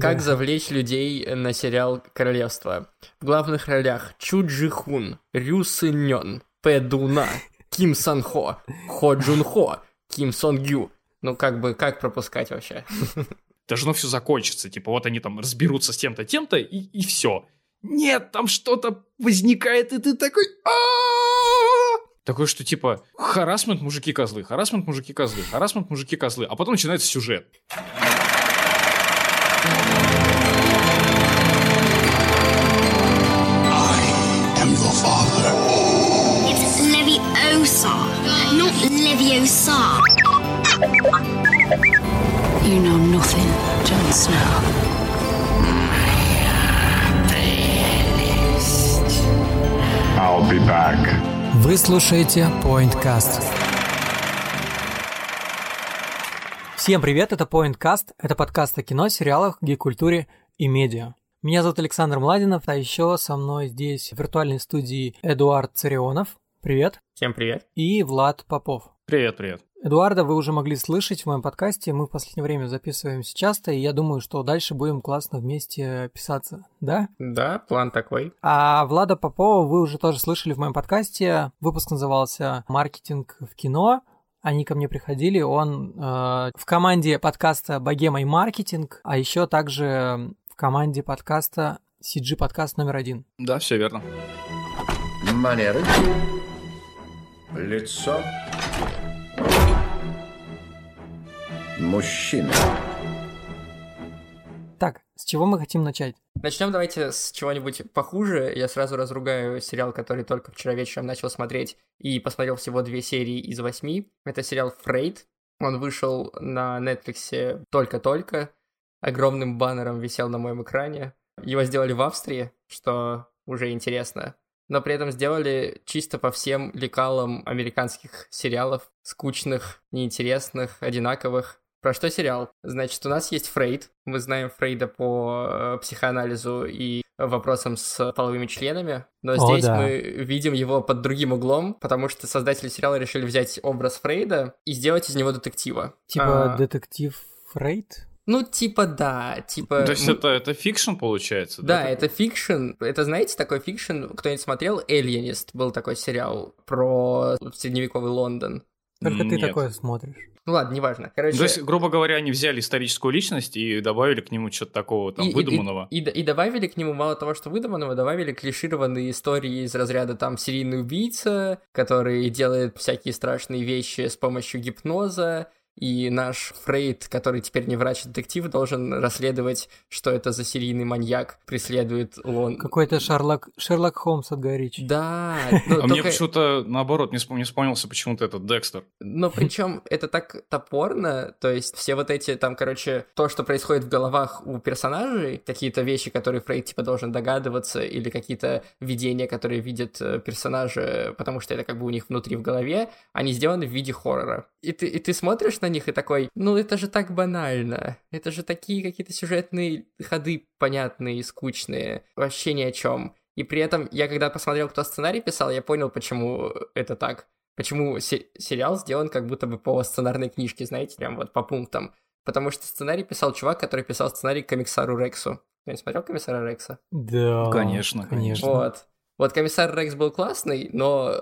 Как завлечь людей на сериал «Королевство». В главных ролях Чу Джи Хун, Рю Сын Нён, Пэ Дуна, Ким Сан Хо, Хо Джун Хо, Ким Сон Гю. Ну, как бы, как пропускать вообще? Должно все закончиться. Типа, вот они там разберутся с тем-то, тем-то, и, и все. Нет, там что-то возникает, и ты такой... Такой, что типа, харасмент мужики-козлы, харасмент мужики-козлы, харасмент мужики-козлы. А потом начинается сюжет. Snow. I'll be back. Вы слушаете PointCast. Всем привет, это PointCast, это подкаст о кино, сериалах, гей-культуре и медиа. Меня зовут Александр Младинов, а еще со мной здесь в виртуальной студии Эдуард Царионов. Привет. Всем привет. И Влад Попов. Привет, привет. Эдуарда вы уже могли слышать в моем подкасте, мы в последнее время записываемся часто, и я думаю, что дальше будем классно вместе писаться, да? Да, план такой. А Влада Попова вы уже тоже слышали в моем подкасте. Выпуск назывался «Маркетинг в кино». Они ко мне приходили, он э, в команде подкаста «Богема и маркетинг», а еще также в команде подкаста CG подкаст номер один. Да, все верно. Манеры. Лицо. Мужчина. Так, с чего мы хотим начать? Начнем давайте с чего-нибудь похуже. Я сразу разругаю сериал, который только вчера вечером начал смотреть и посмотрел всего две серии из восьми. Это сериал «Фрейд». Он вышел на Netflix только-только. Огромным баннером висел на моем экране. Его сделали в Австрии, что уже интересно. Но при этом сделали чисто по всем лекалам американских сериалов. Скучных, неинтересных, одинаковых. Про что сериал? Значит, у нас есть Фрейд. Мы знаем Фрейда по э, психоанализу и вопросам с половыми членами. Но О, здесь да. мы видим его под другим углом, потому что создатели сериала решили взять образ Фрейда и сделать из него детектива. Типа А, детектив Фрейд? Ну, типа да, типа... То есть это, это fiction получается? Да, такой? это fiction. Это, знаете, такой fiction, кто-нибудь смотрел? Alienist был такой сериал про средневековый Лондон. Только ты Нет. такое смотришь. Ну ладно, неважно. Короче, То есть, грубо говоря, они взяли историческую личность и добавили к нему что-то такого там и, и- выдуманного. И, и, и добавили к нему мало того, что выдуманного, добавили клишированные истории из разряда там серийный убийца, который делает всякие страшные вещи с помощью гипноза, и наш Фрейд, который теперь не врач-детектив, должен расследовать, что это за серийный маньяк преследует Лон. Какой-то Шерлок, Шерлок Холмс от Гая Ричи. Да, ну, а мне только- почему-то наоборот не, вспом- не вспомнился почему-то этот Декстер. Но причем это так топорно, то есть все вот эти там, короче, то, что происходит в головах у персонажей, какие-то вещи, которые Фрейд типа должен догадываться, или какие-то видения, которые видят э, персонажи, потому что это как бы у них внутри в голове, они сделаны в виде хоррора. И ты, и ты смотришь на них и такой, ну это же так банально, это же такие какие-то сюжетные ходы понятные и скучные, вообще ни о чем. И при этом я когда посмотрел, кто сценарий писал, я понял, почему это так. Почему се- сериал сделан как будто бы по сценарной книжке, знаете, прям вот по пунктам. Потому что сценарий писал чувак, который писал сценарий к комиссару Рексу. Ты не смотрел комиссара Рекса? Да. Конечно, конечно. Вот. Вот комиссар Рекс был классный, но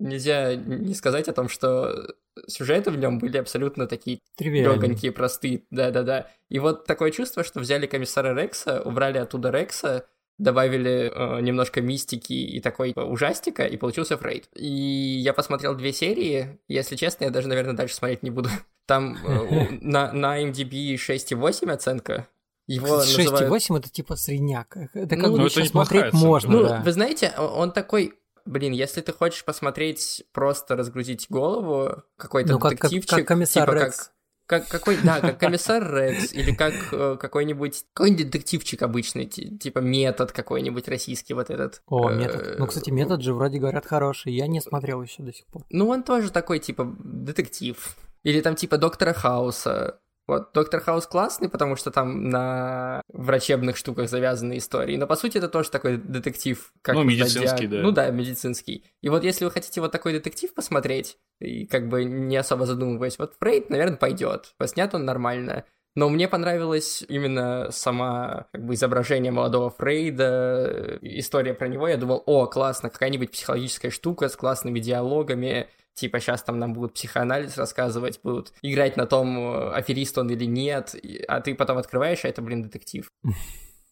нельзя не сказать о том, что сюжеты в нем были абсолютно такие легонькие, простые. Да-да-да. И вот такое чувство, что взяли комиссара Рекса, убрали оттуда Рекса, добавили э, немножко мистики и такой ужастика, и получился Фрейд. И я посмотрел две серии, если честно, я даже, наверное, дальше смотреть не буду. Там э, на, на MDB 6,8 оценка. Его называют... 6,8 это типа средняк. Это как Ну, бы это смотреть оценка. можно, Ну, да. вы знаете, он такой... Блин, если ты хочешь посмотреть, просто разгрузить голову, какой-то Ну, как, как, детективчик... как комиссар типа Рекс. Как, как какой, да, как комиссар Рекс, или как э, какой-нибудь, какой-нибудь детективчик обычный, ти- типа метод какой-нибудь российский вот этот. О, Э, метод. Ну, кстати, метод же вроде говорят хороший. Я не смотрел еще до сих пор. Ну, он тоже такой, типа, детектив. Или там, типа, Доктора Хауса. Вот, Доктор Хаус классный, потому что там на врачебных штуках завязаны истории. Но, по сути, это тоже такой детектив. Как Ну, медицинский, диаг- да. Ну да, медицинский. И вот если вы хотите вот такой детектив посмотреть, и как бы не особо задумываясь, вот Фрейд, наверное, пойдет. Снят он нормально. Но мне понравилось именно сама как бы изображение молодого Фрейда, история про него. Я думал, о, классно, какая-нибудь психологическая штука с классными диалогами. Типа сейчас там нам будут психоанализ рассказывать, будут играть на том, аферист он или нет. А ты потом открываешь, а это, блин, детектив.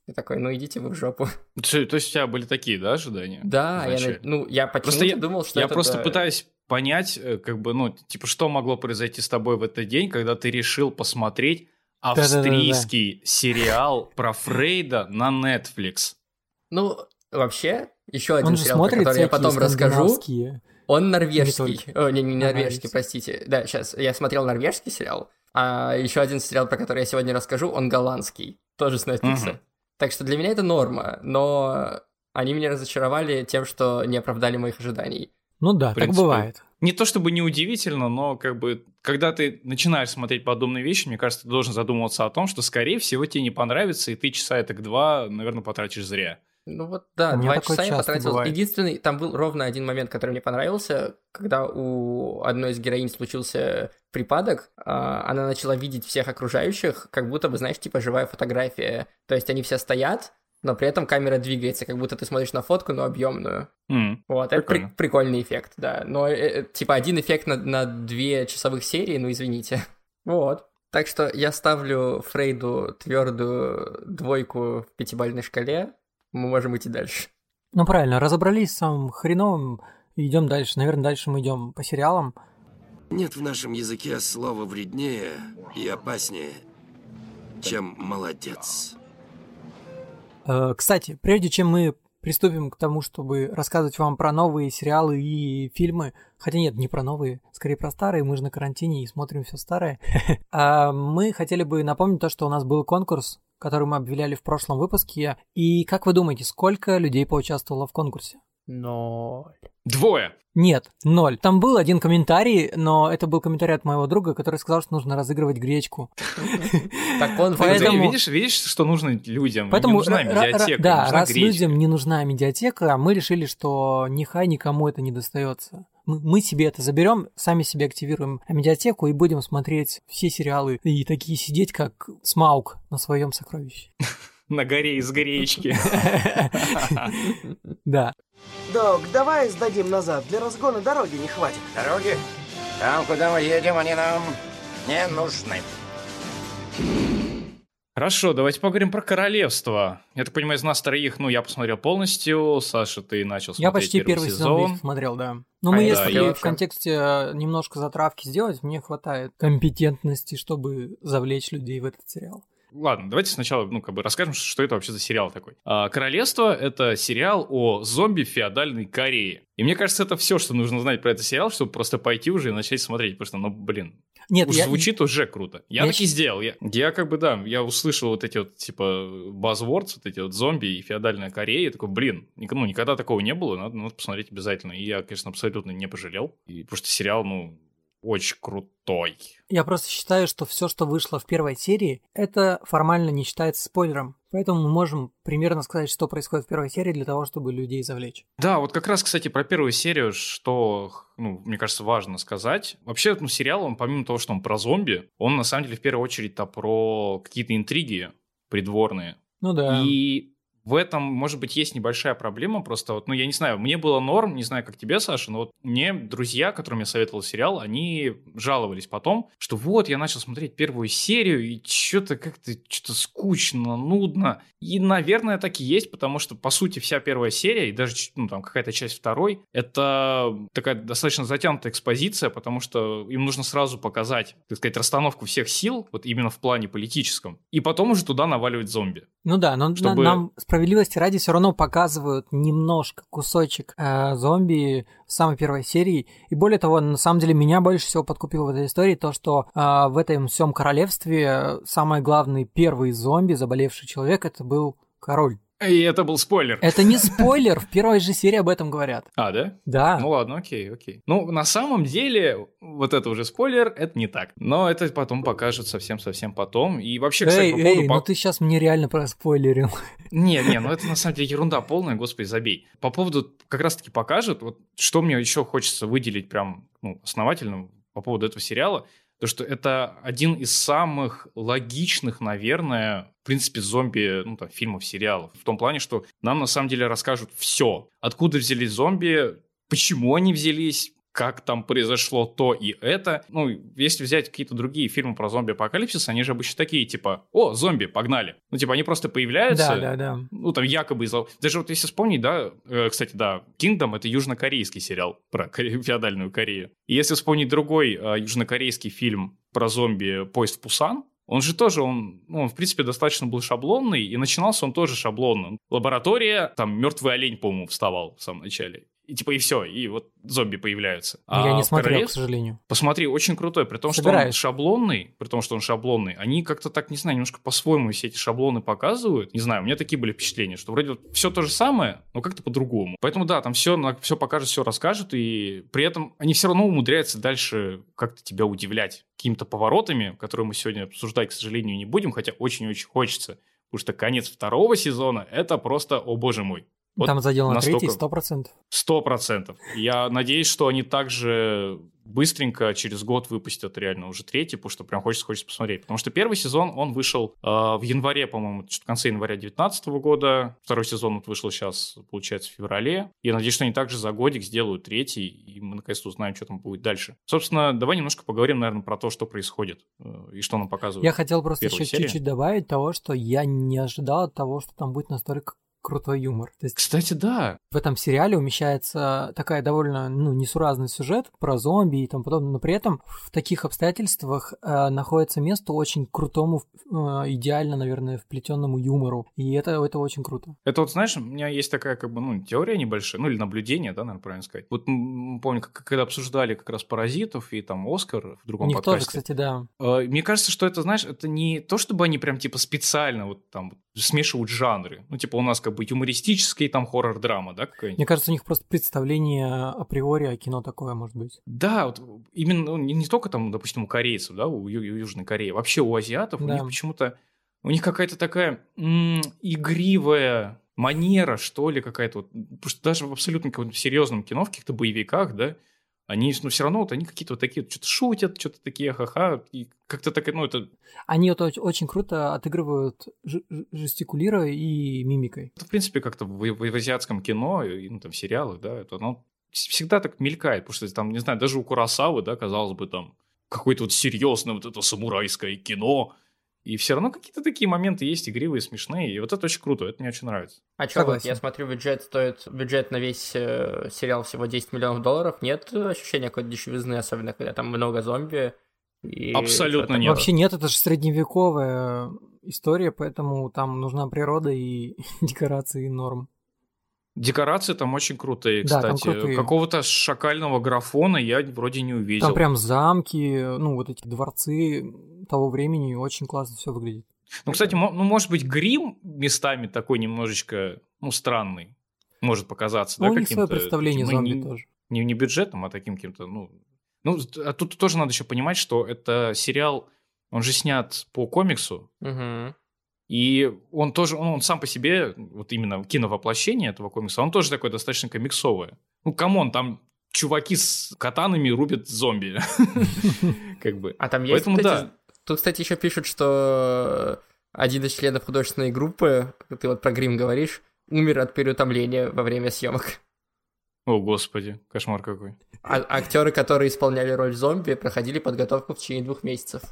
Я такой, ну идите вы в жопу. То, то есть у тебя были такие, да, ожидания? Да, я, ну я почему-то я, думал, что я это... просто да... пытаюсь понять, э, как бы, ну, типа, что могло произойти с тобой в этот день, когда ты решил посмотреть австрийский Да-да-да-да. сериал про Фрейда на Netflix. Ну, вообще, еще один сериал, который я потом расскажу. Он норвежский. Не О, не, не норвежский, простите. Да, сейчас. Я смотрел норвежский сериал, а еще один сериал, про который я сегодня расскажу, он голландский. Тоже с Netflix. Угу. Так что для меня это норма, но они меня разочаровали тем, что не оправдали моих ожиданий. Ну да, принципе, так бывает. Не то чтобы неудивительно, но как бы, когда ты начинаешь смотреть подобные вещи, мне кажется, ты должен задумываться о том, что, скорее всего, тебе не понравится, и ты часа это два, наверное, потратишь зря. Ну вот да, два часа я потратил. Бывает. Единственный, там был ровно один момент, который мне понравился, когда у одной из героинь случился припадок, а, она начала видеть всех окружающих, как будто бы, знаешь, типа живая фотография. То есть они все стоят, но при этом камера двигается, как будто ты смотришь на фотку, но объемную. Mm, вот, это при- прикольный эффект, да. Но э, э, типа один эффект на, на две часовых серии, ну извините. вот. Так что я ставлю Фрейду твердую двойку в пятибалльной шкале. Мы можем идти дальше. Ну правильно, разобрались с самым хреновым, идем дальше. Наверное, дальше мы идем по сериалам. Нет в нашем языке слова вреднее и опаснее, чем молодец. Э, кстати, прежде чем мы приступим к тому, чтобы рассказывать вам про новые сериалы и фильмы, хотя нет, не про новые, скорее про старые, мы же на карантине и смотрим все старое, а, мы хотели бы напомнить то, что у нас был конкурс, который мы объявляли в прошлом выпуске, и как вы думаете, сколько людей поучаствовало в конкурсе? Ноль. Двое. Нет, ноль. Там был один комментарий, но это был комментарий от моего друга, который сказал, что нужно разыгрывать гречку. Так он Поэтому... видишь, видишь, что нужно людям. Поэтому не нужна медиатека, да, раз людям не нужна медиатека, мы решили, что нехай никому это не достается. Мы себе это заберем, сами себе активируем медиатеку и будем смотреть все сериалы и такие сидеть, как Смаук на своем сокровище. На горе из гречки. Да. Док, давай сдадим назад, для разгона дороги не хватит. Дороги? Там, куда мы едем, они нам не нужны. Хорошо, давайте поговорим про королевство. Я так понимаю, из нас троих, ну, я посмотрел полностью. Саша, ты начал смотреть Я почти первый, первый сезон. сезон смотрел, да. Но ну, мы, а, если да, в контексте э, немножко затравки сделать, мне хватает компетентности, чтобы завлечь людей в этот сериал. Ладно, давайте сначала, ну, как бы расскажем, что это вообще за сериал такой. А, Королевство — это сериал о зомби феодальной Корее. И мне кажется, это все, что нужно знать про этот сериал, чтобы просто пойти уже и начать смотреть. Потому что, ну, блин, нет, Уж я... звучит уже круто. Я, я таки сделал. Я, я как бы, да, я услышал вот эти вот, типа, buzzwords, вот эти вот зомби и феодальная Корея. Я такой, блин, ну, никогда такого не было, надо, надо посмотреть обязательно. И я, конечно, абсолютно не пожалел. И, потому что сериал, ну, очень крутой. Я просто считаю, что все, что вышло в первой серии, это формально не считается спойлером. Поэтому мы можем примерно сказать, что происходит в первой серии для того, чтобы людей завлечь. Да, вот как раз, кстати, про первую серию, что, ну, мне кажется, важно сказать. Вообще, ну, сериал, он помимо того, что он про зомби, он на самом деле в первую очередь-то про какие-то интриги придворные. Ну да. И в этом, может быть, есть небольшая проблема, просто вот, ну, я не знаю, мне было норм, не знаю, как тебе, Саша, но вот мне друзья, которым я советовал сериал, они жаловались потом, что вот, я начал смотреть первую серию, и что-то как-то, что-то скучно, нудно. И, наверное, так и есть, потому что, по сути, вся первая серия, и даже, ну, там, какая-то часть второй, это такая достаточно затянутая экспозиция, потому что им нужно сразу показать, так сказать, расстановку всех сил, вот именно в плане политическом, и потом уже туда наваливать зомби. Ну да, но чтобы... нам справедливости ради все равно показывают немножко кусочек э, зомби в самой первой серии. И более того, на самом деле меня больше всего подкупило в этой истории то, что э, в этом всем королевстве самый главный первый зомби, заболевший человек, это был король. И это был спойлер. Это не спойлер, в первой же серии об этом говорят. А, да? Да. Ну ладно, окей, окей. Ну, на самом деле, вот это уже спойлер, это не так. Но это потом покажут совсем-совсем потом. И вообще, кстати, эй, по поводу... Эй, ну ты сейчас мне реально проспойлерил. Не, не, ну это на самом деле ерунда полная, господи, забей. По поводу, как раз-таки покажут, вот что мне еще хочется выделить прям ну, основательно по поводу этого сериала, То, что это один из самых логичных, наверное, в принципе, зомби, ну, там, фильмов, сериалов. В том плане, что нам на самом деле расскажут все. Откуда взялись зомби, почему они взялись, как там произошло то и это. Ну, если взять какие-то другие фильмы про зомби-апокалипсис, они же обычно такие, типа, о, зомби, погнали. Ну, типа, они просто появляются. Да, да, да. Ну, там якобы из Даже вот если вспомнить, да, э, кстати, да, Kingdom — это южнокорейский сериал про коре... феодальную Корею. И если вспомнить другой э, южнокорейский фильм про зомби «Поезд в Пусан», он же тоже, он, ну, он, в принципе, достаточно был шаблонный, и начинался он тоже шаблонно. Лаборатория, там мертвый олень, по-моему, вставал в самом начале. И типа и все, и вот зомби появляются. Я а не смотрел, Королев... к сожалению. Посмотри, очень крутой, при том, Собираюсь. что он шаблонный, при том, что он шаблонный, они как-то так, не знаю, немножко по-своему все эти шаблоны показывают. Не знаю, у меня такие были впечатления, что вроде вот все то же самое, но как-то по-другому. Поэтому да, там все, все покажет, все расскажет, и при этом они все равно умудряются дальше как-то тебя удивлять какими-то поворотами, которые мы сегодня обсуждать, к сожалению, не будем, хотя очень-очень хочется. Потому что конец второго сезона — это просто, о боже мой. Вот Там задел на третий, сто процентов. Сто процентов. Я надеюсь, что они также быстренько через год выпустят реально уже третий, потому что прям хочется, хочется посмотреть. Потому что первый сезон, он вышел э, в январе, по-моему, в конце января 2019 года. Второй сезон вот вышел сейчас, получается, в феврале. Я надеюсь, что они также за годик сделают третий, и мы наконец-то узнаем, что там будет дальше. Собственно, давай немножко поговорим, наверное, про то, что происходит э, и что нам показывают. Я хотел просто еще чуть-чуть добавить того, что я не ожидал от того, что там будет настолько крутой юмор. То есть Кстати, да. в этом сериале умещается такая довольно ну, несуразный сюжет про зомби и тому подобное, но при этом в таких обстоятельствах э, находится место очень крутому, э, идеально, наверное, вплетенному юмору. И это, это очень круто. Это вот, знаешь, у меня есть такая, как бы, ну, теория небольшая, ну, или наблюдение, да, наверное, правильно сказать. Вот помню, как- когда обсуждали как раз «Паразитов» и там «Оскар» в У другом них тоже, подкасте. кстати, да. Э, Мне кажется, что это, знаешь, это не то, чтобы они прям типа специально вот там смешивают жанры. Ну, типа у нас как бы юмористический там хоррор-драма, да, какая-нибудь? Мне кажется, у них просто представление априори о кино такое может быть. Да, вот именно ну, не, не только там, допустим, у корейцев, да, у, Ю- Южной Кореи, вообще у азиатов у Да. них почему-то у них какая-то такая м, игривая манера, что ли, какая-то вот, потому что даже в абсолютно каком-то серьезном кино, в каких-то боевиках, да, они, ну, все равно вот они какие-то вот такие, что-то шутят, что-то такие, ха-ха, и как-то так, ну, это Они вот оч- очень круто отыгрывают жестикулируя и мимикой. Это, в принципе, как-то в, в- в азиатском кино, и, ну, там, в сериалах, да, это оно вс- всегда так мелькает, потому что там, не знаю, даже у Курасавы, да, казалось бы, там, какое-то вот серьезное вот это самурайское кино, и все равно какие-то такие моменты есть игривые, смешные, и вот это очень круто, это мне очень нравится. А что, вот я смотрю, бюджет стоит, бюджет на весь э, сериал всего 10 миллионов долларов. Нет ощущения какой-то дешевизны, особенно когда там много зомби. и Абсолютно нет. Вообще нет, это же средневековая история, поэтому там нужна природа и декорации и норм. Декорации там очень крутые, Да, там кстати. крутые. Какого-то шакального графона я вроде не увидел. Там прям замки, ну вот эти дворцы того времени, очень классно все выглядит. Ну, кстати, ну, может быть, грим местами такой немножечко, ну, странный. Может показаться, Ну, да, у них свое каким-то представление таким, ну, зомби не- тоже. не, не бюджетом, а таким каким-то, ну... Ну, а тут тоже надо еще понимать, что это сериал, он же снят по комиксу, Мгм. И он тоже, он, он сам по себе, вот именно киновоплощение этого комикса, он тоже такой достаточно комиксовое. Ну, come on, там чуваки с катанами рубят зомби. Как бы. А там есть Поэтому да. Тут, кстати, еще пишут, что один из членов художественной группы, ты вот про грим говоришь, умер от переутомления во время съемок. О, господи, кошмар какой. А актеры, которые исполняли роль зомби, проходили подготовку в течение двух месяцев.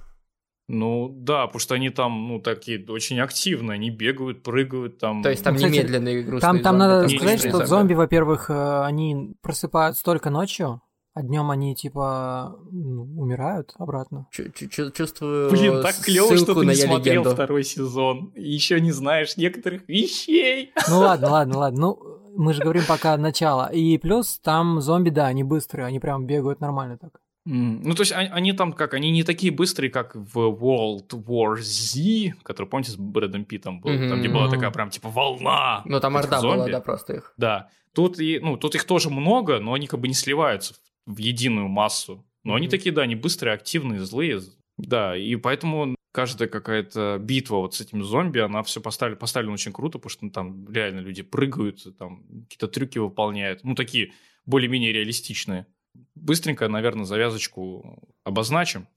Ну, да, потому что они там, ну, такие очень активные, они бегают, прыгают там. То есть там Ну, кстати, немедленные грустные Там, там зомби, надо там сказать, что зомби, во-первых, э, они просыпаются только ночью, а днем они типа ну, умирают обратно. Чу- чу- чу- Чувствую Блин, так клево, что ты на не «Я смотрел легенду». второй сезон. И еще не знаешь некоторых вещей. Ну ладно, ладно, ладно. Ну, мы же говорим пока начало. И плюс там зомби, да, они быстрые, они прям бегают нормально так. Ну, то есть они, они там как, они не такие быстрые, как в World War Z, который, помните, с Брэдом Питтом был, там, где была такая прям, типа, волна Ну, там орда была, зомби. да, просто их. Да. Тут, и, ну, тут их тоже много, но они как бы не сливаются в, единую массу. Но они Мгм. такие, да, они быстрые, активные, злые. Да, и поэтому каждая какая-то битва вот с этими зомби, она все поставлена, поставлена очень круто, потому что ну, там реально люди прыгают, там какие-то трюки выполняют. Ну, такие более-менее реалистичные. Быстренько, наверное, завязочку обозначим.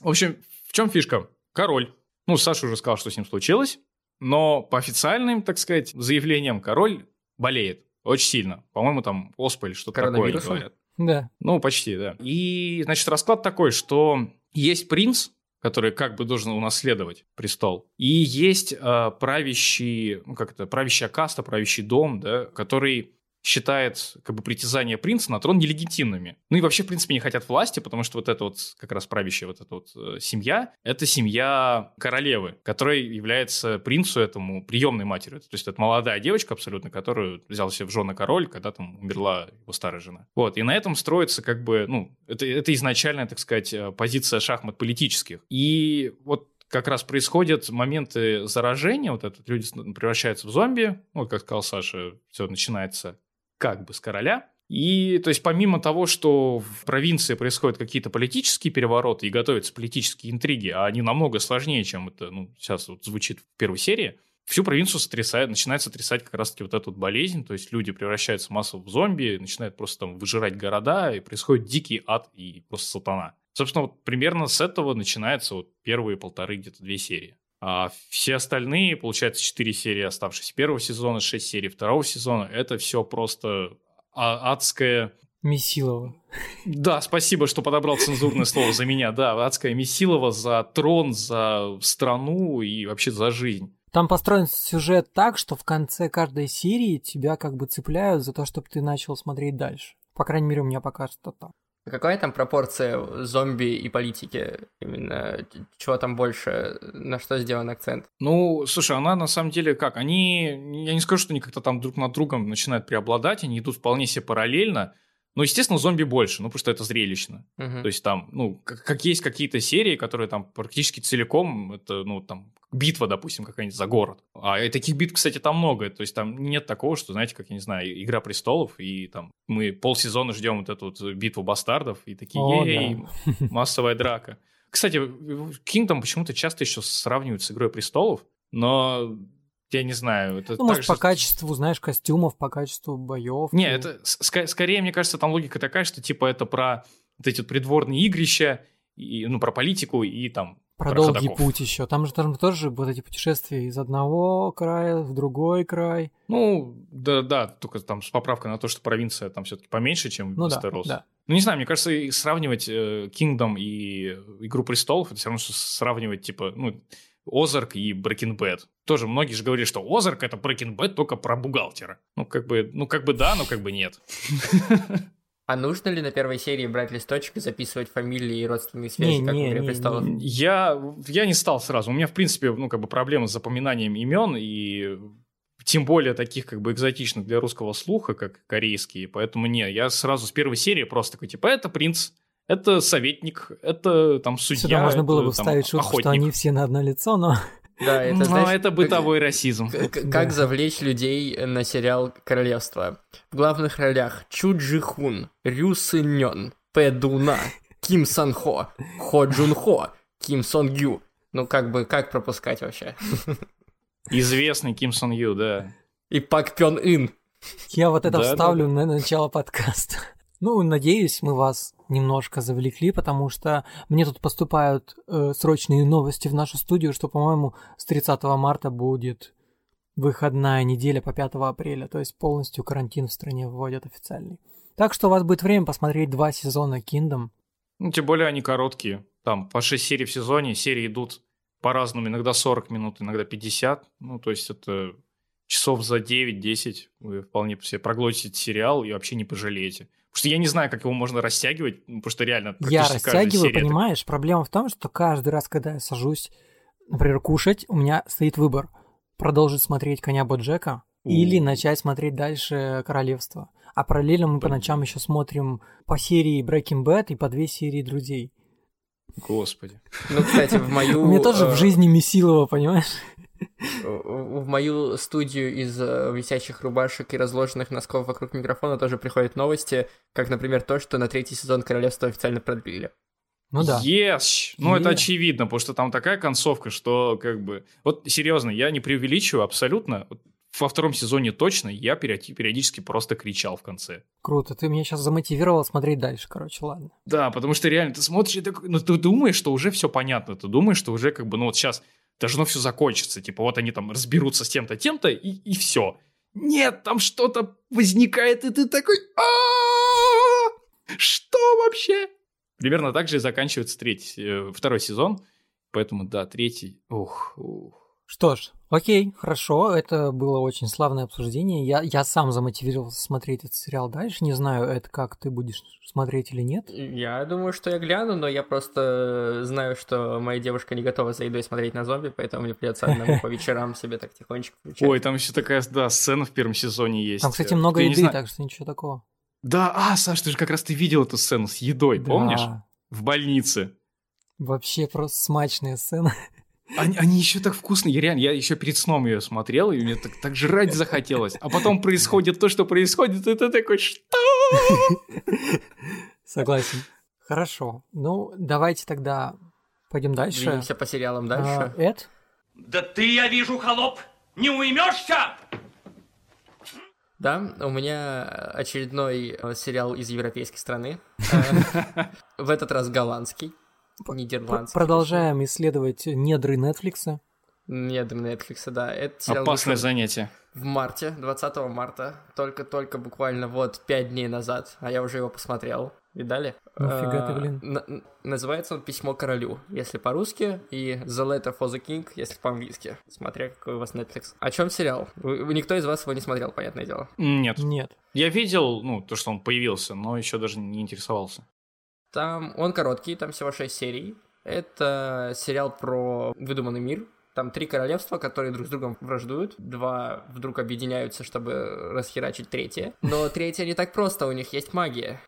В общем, в чем фишка? Король. Ну, Саша уже сказал, что с ним случилось. Но по официальным, так сказать, заявлениям король болеет очень сильно. По-моему, там оспа или что-то такое говорят. Да. Ну, почти, да. И, значит, расклад такой, что есть принц, который как бы должен унаследовать престол, и есть э, правящий, ну, как это, правящая каста, правящий дом, да, который считает как бы притязания принца на трон нелегитимными. Ну и вообще, в принципе, не хотят власти, потому что вот эта вот как раз правящая вот эта вот э, семья, это семья королевы, которая является принцу этому приемной матерью. То есть это молодая девочка абсолютно, которую взял себе в жены король, когда там умерла его старая жена. Вот, и на этом строится как бы, ну, это, это изначальная, так сказать, э, позиция шахмат политических. И вот как раз происходят моменты заражения, вот этот люди превращаются в зомби, ну, вот как сказал Саша, все начинается как бы с короля. И, то есть, помимо того, что в провинции происходят какие-то политические перевороты и готовятся политические интриги, а они намного сложнее, чем это, ну, сейчас вот звучит в первой серии, всю провинцию сотрясает, начинает сотрясать как раз-таки вот эту вот болезнь, то есть люди превращаются массово в зомби, начинают просто там выжирать города, и происходит дикий ад и просто сатана. Собственно, вот примерно с этого начинаются вот первые полторы, где-то две серии. А все остальные, получается, четыре серии оставшиеся первого сезона, шесть серий второго сезона, это все просто а- адское... Месилова. Да, спасибо, что подобрал цензурное слово за меня. Да, адское Месилова за трон, за страну и вообще за жизнь. Там построен сюжет так, что в конце каждой серии тебя как бы цепляют за то, чтобы ты начал смотреть дальше. По крайней мере, у меня пока что так. Какая там пропорция зомби и политики? Именно чего там больше, на что сделан акцент? Ну, слушай, она на самом деле как? Они, я не скажу, что они как-то там друг над другом начинают преобладать, они идут вполне себе параллельно. Но, естественно, зомби больше, ну, потому что это зрелищно. Мгм. То есть там, ну, как, как есть какие-то серии, которые там практически целиком, это, ну, там, битва, допустим, какая-нибудь за город. А и таких битв, кстати, там много. То есть там нет такого, что, знаете, как, я не знаю, Игра престолов, и там мы полсезона ждем вот эту вот битву бастардов, и такие, О, ей, массовая драка. Кстати, Kingdom почему-то часто еще сравнивают с Игрой престолов, но я не знаю. Это Ну, может, так по же- качеству, знаешь, костюмов, по качеству боев. не, это с- ска- скорее, мне кажется, там логика такая, что типа это про вот эти вот придворные игрища, и, ну, про политику и там Про про долгий ходоков. путь еще. Там же там тоже вот эти путешествия из одного края в другой край. Ну, да-да, только там с поправкой на то, что провинция там все-таки поменьше, чем Ну да, Вестерос. да. Ну, не знаю, мне кажется, сравнивать э, Kingdom и Игру престолов, это все равно, что сравнивать, типа, ну, Озарк и Breaking Bad. Тоже многие же говорили, что Озарк это Breaking Bad только про бухгалтера. Ну, как бы, ну, как бы да, но как бы нет. А нужно ли на первой серии брать листочек и записывать фамилии и родственные связи, Не, как не, в «Игре не, престолов»? не. Я, я не стал сразу. У меня, в принципе, ну, как бы проблемы с запоминанием имен, и тем более таких, как бы, экзотичных для русского слуха, как корейские. Поэтому не, я сразу с первой серии просто такой, типа, это принц, это советник, это там судья, Сюда можно было это, бы там, вставить шутку, что охотник. они все на одно лицо, но... Да, это, знаешь, это как- бытовой расизм. К- к- Да. Как завлечь людей на сериал «Королевство». В главных ролях Чу Джи Хун, Рю Нён, Пэ Дуна, Ким Сан Хо, Хо Джун Хо, Ким Сон Гю. Ну, как бы, как пропускать вообще? Известный Ким Сон Ю, да. И Пак Пён Ин. Я вот это Да, вставлю на начало подкаста. Ну, надеюсь, мы вас немножко завлекли, потому что мне тут поступают э, срочные новости в нашу студию, что, по-моему, с 30 марта будет выходная неделя по 5 апреля, то есть полностью карантин в стране вводят официальный. Так что у вас будет время посмотреть два сезона Kingdom. Ну, тем более они короткие. Там по 6 серий в сезоне, серии идут по-разному, иногда 40 минут, иногда 50. Ну, то есть это часов за 9-10 вы вполне себе проглотите сериал и вообще не пожалеете. Потому что я не знаю, как его можно растягивать, ну, потому что реально Я растягиваю, понимаешь? Проблема в том, что каждый раз, когда я сажусь, например, кушать, у меня стоит выбор. Продолжить смотреть «Коня Боджека» или начать смотреть дальше «Королевство». А параллельно мы по Понятно. ночам еще смотрим по серии Breaking Bad и по две серии «Друзей». Господи. Ну, кстати, в мою... У меня тоже э, в жизни Месилова, понимаешь? В мою студию из э, висящих рубашек и разложенных носков вокруг микрофона тоже приходят новости, как, например, то, что на третий сезон Королевства официально продлили. Ну да. Yes! Ну, это Е. очевидно, потому что там такая концовка, что как бы... Вот серьезно, я не преувеличиваю абсолютно. Во втором сезоне точно я периоди- периодически просто кричал в конце. Круто, ты меня сейчас замотивировал смотреть дальше, короче, ладно. Да, потому что реально ты смотришь и такой, ну ты думаешь, что уже все понятно, ты думаешь, что уже как бы, ну вот сейчас должно все закончиться, типа вот они там разберутся с тем-то, тем-то и, и все. Нет, там что-то возникает, и ты такой, «А-а-а! что вообще? Примерно так же и заканчивается третий, э, второй сезон, поэтому да, третий, ух, ух. Что ж, окей, хорошо, это было очень славное обсуждение. Я, я сам замотивировался смотреть этот сериал дальше. Не знаю, это как ты будешь смотреть или нет. Я думаю, что я гляну, но я просто знаю, что моя девушка не готова за едой смотреть на зомби, поэтому мне придется одному по вечерам себе так тихонечко включать. Ой, там еще такая, да, сцена в первом сезоне есть. Там, кстати, много я не еды, так что ничего такого. Да, а, Саш, ты же как раз ты видел эту сцену с едой, помнишь? Да, В больнице. Вообще просто смачная сцена. Они, они еще так вкусные. Я реально, я еще перед сном ее смотрел, и мне так, так жрать захотелось. А потом происходит то, что происходит, и ты такой, что? Согласен. Хорошо. Ну, давайте тогда пойдем дальше. Двинемся по сериалам А, дальше. Эд? Да ты, я вижу, холоп, не уймешься! Да, у меня очередной э, сериал из европейской страны. Э, В этот раз голландский, нидерландский. Продолжаем исследовать недры Нетфликса. Нет, Netflix, да. Это Опасное занятие. в марте, 20 марта. Только-только буквально вот 5 дней назад. А я уже его посмотрел. Видали? Нифига ты, Э, блин. на- Называется он «Письмо королю», если по-русски, и «The Letter for the King», если по-английски, смотря какой у вас Netflix. О чем сериал? Вы- никто из вас его не смотрел, понятное дело. Нет. Нет. Я видел, ну, то, что он появился, но еще даже не интересовался. Там он короткий, там всего 6 серий. Это сериал про выдуманный мир. Там три королевства, которые друг с другом враждуют. Два вдруг объединяются, чтобы расхерачить третье. Но третье не так просто, у них есть магия.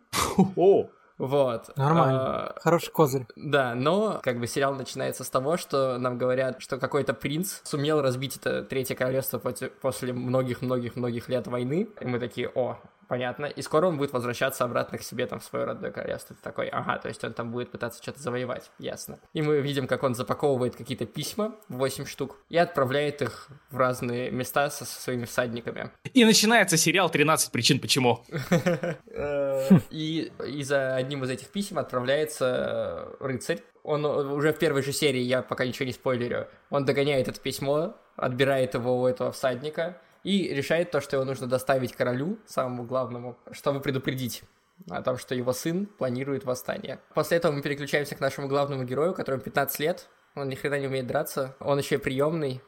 Вот. Нормально. А, Хороший козырь. да, но как бы сериал начинается с того, что нам говорят, что какой-то принц сумел разбить это третье королевство после многих-многих-многих лет войны. И мы такие, о, понятно. И скоро он будет возвращаться обратно к себе там в свое родное королевство. Ты такой, ага, то есть он там будет пытаться что-то завоевать, ясно. И мы видим, как он запаковывает какие-то письма, 8 штук, и отправляет их в разные места со, со своими всадниками. И начинается сериал «13 причин почему». И, и за одним из этих писем отправляется э, рыцарь. Он э, уже в первой же серии, я пока ничего не спойлерю, он догоняет это письмо, отбирает его у этого всадника и решает то, что его нужно доставить королю, самому главному, чтобы предупредить о том, что его сын планирует восстание. После этого мы переключаемся к нашему главному герою, которому 15 лет, он ни хрена не умеет драться, он еще и приемный.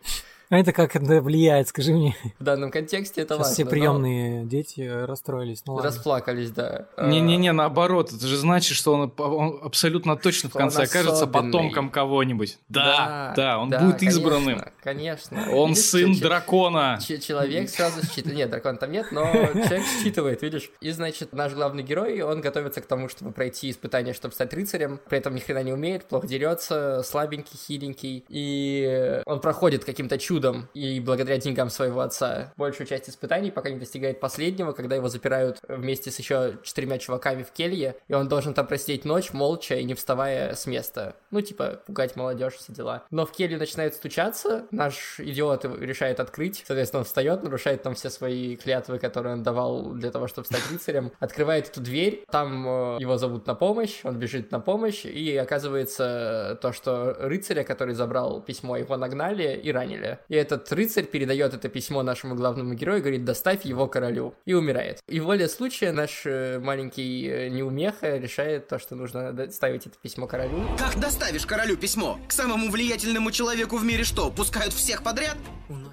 А это как это влияет, скажи мне. В данном контексте это Сейчас важно. все но приемные дети расстроились. Ну ладно. Расплакались, да. Э, Не-не-не, наоборот, это же значит, что он, он абсолютно точно в Что конце окажется особенный. потомком кого-нибудь. Да, да, он будет конечно, избранным. Конечно. Он Видишь, сын че- дракона. че- Человек сразу считывает. Нет, дракона там нет, но человек считывает, видишь. И, значит, наш главный герой, он готовится к тому, чтобы пройти испытание, чтобы стать рыцарем. При этом ни хрена не умеет, плохо дерется, слабенький, хиленький. И он проходит каким-то чудом. И благодаря деньгам своего отца большую часть испытаний, пока не достигает последнего, когда его запирают вместе с еще четырьмя чуваками в келье, и он должен там просидеть ночь молча и не вставая с места. Ну, типа, пугать молодежь, все дела. Но в келью начинают стучаться, наш идиот решает открыть, соответственно, он встает, нарушает там все свои клятвы, которые он давал для того, чтобы стать рыцарем, открывает эту дверь, там э, его зовут на помощь, он бежит на помощь, и оказывается то, что рыцаря, который забрал письмо, его нагнали и ранили. И этот рыцарь передает это письмо нашему главному герою, говорит, доставь его королю, и умирает. И воля случая наш э, маленький э, неумеха решает то, что нужно доставить это письмо королю. Как доставишь королю письмо? К самому влиятельному человеку в мире что, пускают всех подряд?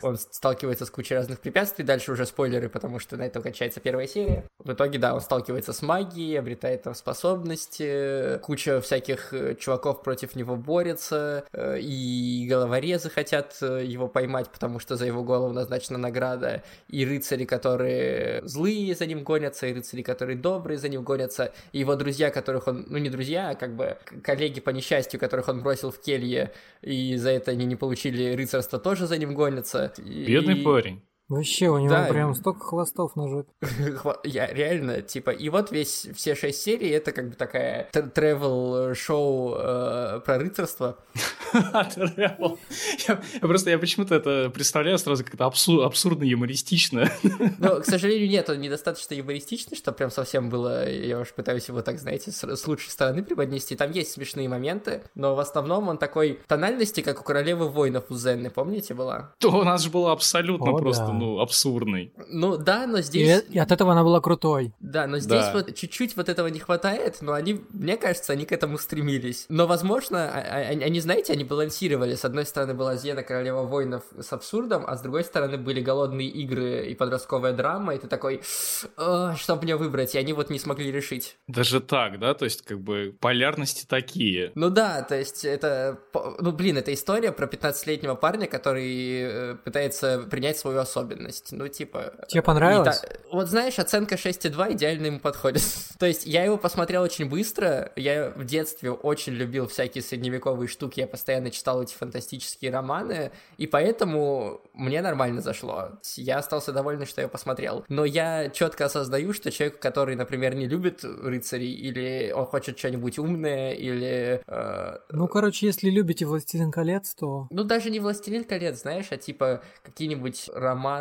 Он сталкивается с кучей разных препятствий, дальше уже спойлеры, потому что на этом кончается первая серия. В итоге, да, он сталкивается с магией, обретает там способности, куча всяких э, чуваков против него борется, и головорезы хотят его поймать, потому что за его голову назначена награда, и рыцари, которые злые за ним гонятся, и рыцари, которые добрые за ним гонятся, и его друзья, которых он, ну не друзья, а как бы коллеги по несчастью, которых он бросил в келье, и за это они не получили рыцарство, тоже за ним гонятся. И- Бедный парень. Вообще, у него Да. прям столько хвостов на жопе. Я реально, типа, и вот весь, все шесть серий, это как бы такая тревел-шоу э, про рыцарство. Travel. Я, просто, я почему-то это представляю сразу как-то абсур- абсурдно юмористично. Но, к сожалению, нет, он недостаточно юмористичный, что прям совсем было, я уж пытаюсь его так, знаете, с, лучшей стороны преподнести. Там есть смешные моменты, но в основном он такой тональности, как у королевы воинов у Зенны, помните, была? То у нас же было абсолютно просто. Ну, абсурдный. Ну да, но И, здесь... и от этого она была крутой. Да, но здесь Да. вот чуть-чуть вот этого не хватает, но они, мне кажется, они к этому стремились. Но, возможно, а- а- они, они, знаете, они балансировали. С одной стороны была Зена, королева воинов с абсурдом, а с другой стороны были голодные игры и подростковая драма, и ты такой, «А, что мне выбрать? И они вот не смогли решить. Даже так, да? То есть, как бы, полярности такие. Ну да, то есть это, ну блин, это история про 15-летнего парня, который э, пытается принять свою особенность. Ну типа... Тебе понравилось? Та- Вот знаешь, оценка 6,2 идеально ему подходит. То есть я его посмотрел очень быстро, я в детстве очень любил всякие средневековые штуки, я постоянно читал эти фантастические романы, и поэтому мне нормально зашло. Я остался доволен, что я посмотрел. Но я четко осознаю, что человек, который, например, не любит рыцарей, или он хочет что-нибудь умное, или... э, Ну, короче, если любите «Властелин колец», то... ну, даже не «Властелин колец», знаешь, а типа какие-нибудь романы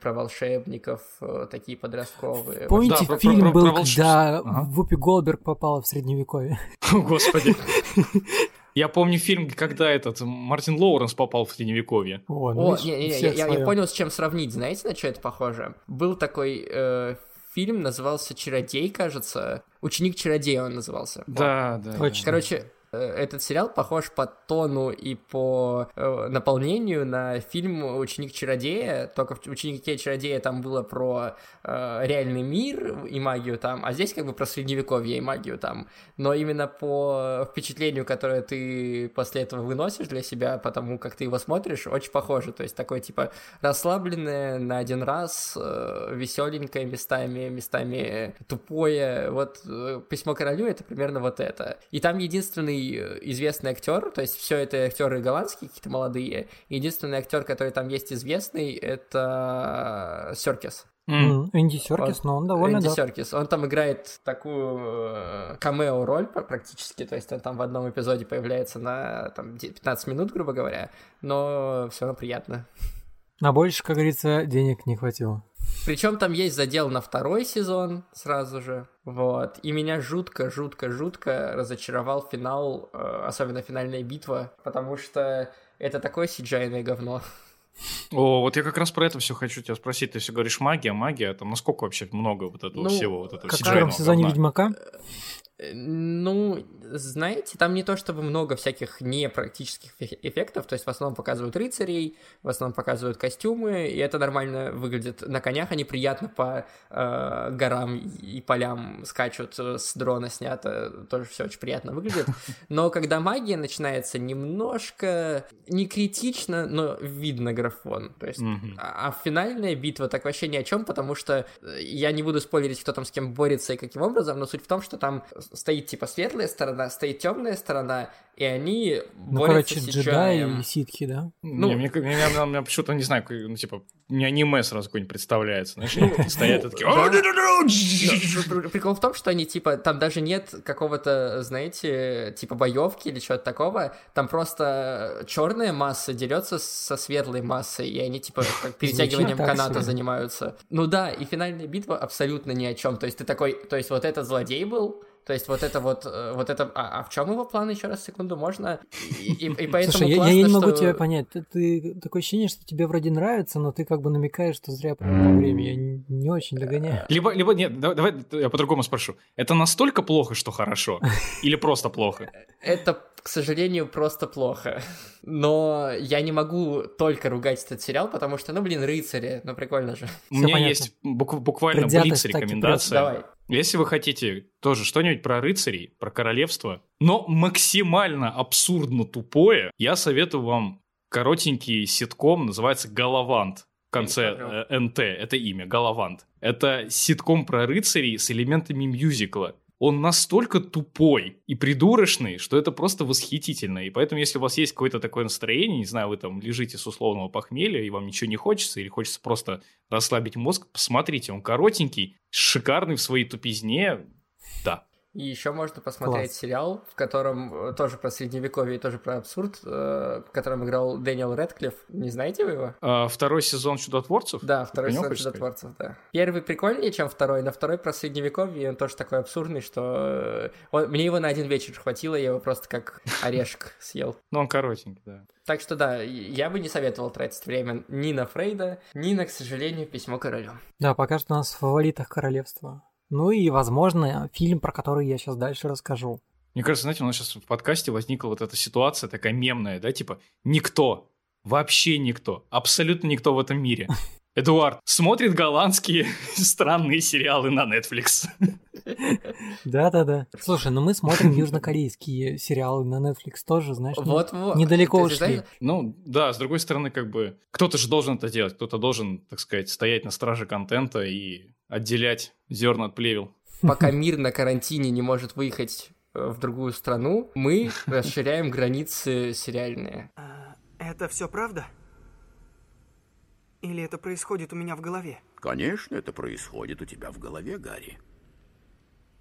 про волшебников, э, такие подростковые. Помните, Да, про- про- фильм про- был, про волшебство. когда Ага. Вупи Голдберг попала в Средневековье? О, Господи. Я помню фильм, когда этот Мартин Лоуренс попал в Средневековье. О, О, видишь, не, я, я понял, с чем сравнить. Знаете, на что это похоже? Был такой э, фильм, назывался «Чародей», кажется. «Ученик чародея» он назывался. Да, да. Точно. Короче, этот сериал похож по тону и по э, наполнению на фильм «Ученик чародея», только в «Ученике чародея» там было про э, реальный мир и магию там, а здесь как бы про средневековье и магию там. Но именно по впечатлению, которое ты после этого выносишь для себя, потому как ты его смотришь, очень похоже. То есть такое типа расслабленное на один раз, э, веселенькое местами, местами тупое. Вот э, «Письмо королю» — это примерно вот это. И там единственный э, известный актер, то есть все это актеры голландские, какие-то молодые. Единственный актер, который там есть известный, это Серкис. М. М, Энди Серкис, но он довольно Энди да. Серкис. Он там играет такую э, камео-роль пр- практически, то есть он там в одном эпизоде появляется на там, де- 15 минут, грубо говоря, но все равно приятно. На больше, как говорится, денег не хватило. Причем там есть задел на второй сезон сразу же. Вот. И меня жутко, жутко, жутко разочаровал финал, э, особенно финальная битва, потому что это такое cgi говно. О, вот я как раз про это все хочу тебя спросить. Ты все говоришь магия, магия. Там насколько вообще много вот этого Ну, всего, вот этого Как в сезоне говна? Ведьмака. Э, Ну, знаете, там не то чтобы много всяких непрактических эффе- эффектов, то есть в основном показывают рыцарей, в основном показывают костюмы, и это нормально выглядит. На конях они приятно по э, горам и полям скачут, э, с дрона снято, тоже все очень приятно выглядит. Но когда магия начинается немножко не критично, но видно графон. То есть, а а финальная битва так вообще ни о чем, потому что э, я не буду спойлерить, кто там с кем борется и каким образом, но суть в том, что там стоит типа светлая сторона, стоит темная сторона, и они Ну, борются короче, с джедаи и ситхи, да? Ну, мне, мне, мне- мне- мне почему-то, не знаю, ну, типа, мне аниме сразу какое-нибудь представляется. Знаешь, стоят и такие... пр- Прикол в том, что они, типа, там даже нет какого-то, знаете, типа боевки или чего-то такого. Там просто черная масса дерется со светлой массой, и они, типа, как перетягиванием каната занимаются. Ну да, и финальная битва абсолютно ни о чем. То есть ты такой, то есть вот этот злодей был, то есть вот это вот, э, вот это, а, а в чем его план еще раз секунду можно? И, и- и поэтому Слушай, я, классно, я не могу что- тебя понять. Ты, ты- такое ощущение, что тебе вроде нравится, но ты как бы намекаешь, что зря провел время. Я не, не очень догоняю. Либо, либо нет, да- давай я по-другому спрошу. Это настолько плохо, что хорошо? Или просто плохо? Это, к сожалению, просто плохо. Но я не могу только ругать этот сериал, потому что, ну, блин, рыцари, ну, прикольно же. У меня есть бук- буквально Предвзятость таки блиц-рекомендация. Давай. Если вы хотите тоже что-нибудь про рыцарей, про королевство, но максимально абсурдно тупое, я советую вам коротенький ситком, называется «Галавант». В конце смотрел. э, НТ, это имя, Галавант. Это ситком про рыцарей с элементами мюзикла. Он настолько тупой и придурочный, что это просто восхитительно. И поэтому, если у вас есть какое-то такое настроение, не знаю, вы там лежите с условного похмелья, и вам ничего не хочется, или хочется просто расслабить мозг, посмотрите, он коротенький, шикарный в своей тупизне, да. И еще можно посмотреть Класс. сериал, в котором э, тоже про средневековье и тоже про абсурд, э, в котором играл Дэниел Редклифф. Не знаете вы его? А, второй сезон Чудотворцев? Да, второй сезон Чудотворцев, да. Первый прикольнее, чем второй, но второй про средневековье, он тоже такой абсурдный, что э, он, мне его на один вечер хватило, я его просто как орешек съел. Ну, он коротенький, да. Так что да, я бы не советовал тратить время ни на Фрейда, ни на, к сожалению, письмо королю. Да, пока что у нас в фаворитах королевства. Ну и, возможно, фильм, про который я сейчас дальше расскажу. Мне кажется, знаете, у нас сейчас в подкасте возникла вот эта ситуация такая мемная, да, типа никто, вообще никто, абсолютно никто в этом мире. Эдуард смотрит голландские странные сериалы на Netflix. Да-да-да. Слушай, ну мы смотрим южнокорейские сериалы на Netflix тоже, знаешь, вот, вот. недалеко ушли. Знаешь... Ну да, с другой стороны, как бы кто-то же должен это делать, кто-то должен, так сказать, стоять на страже контента и отделять зерна от плевел. Пока мир на карантине не может выехать э, в другую страну, мы расширяем границы сериальные. А, это все правда? Или это происходит у меня в голове? Конечно, это происходит у тебя в голове, Гарри.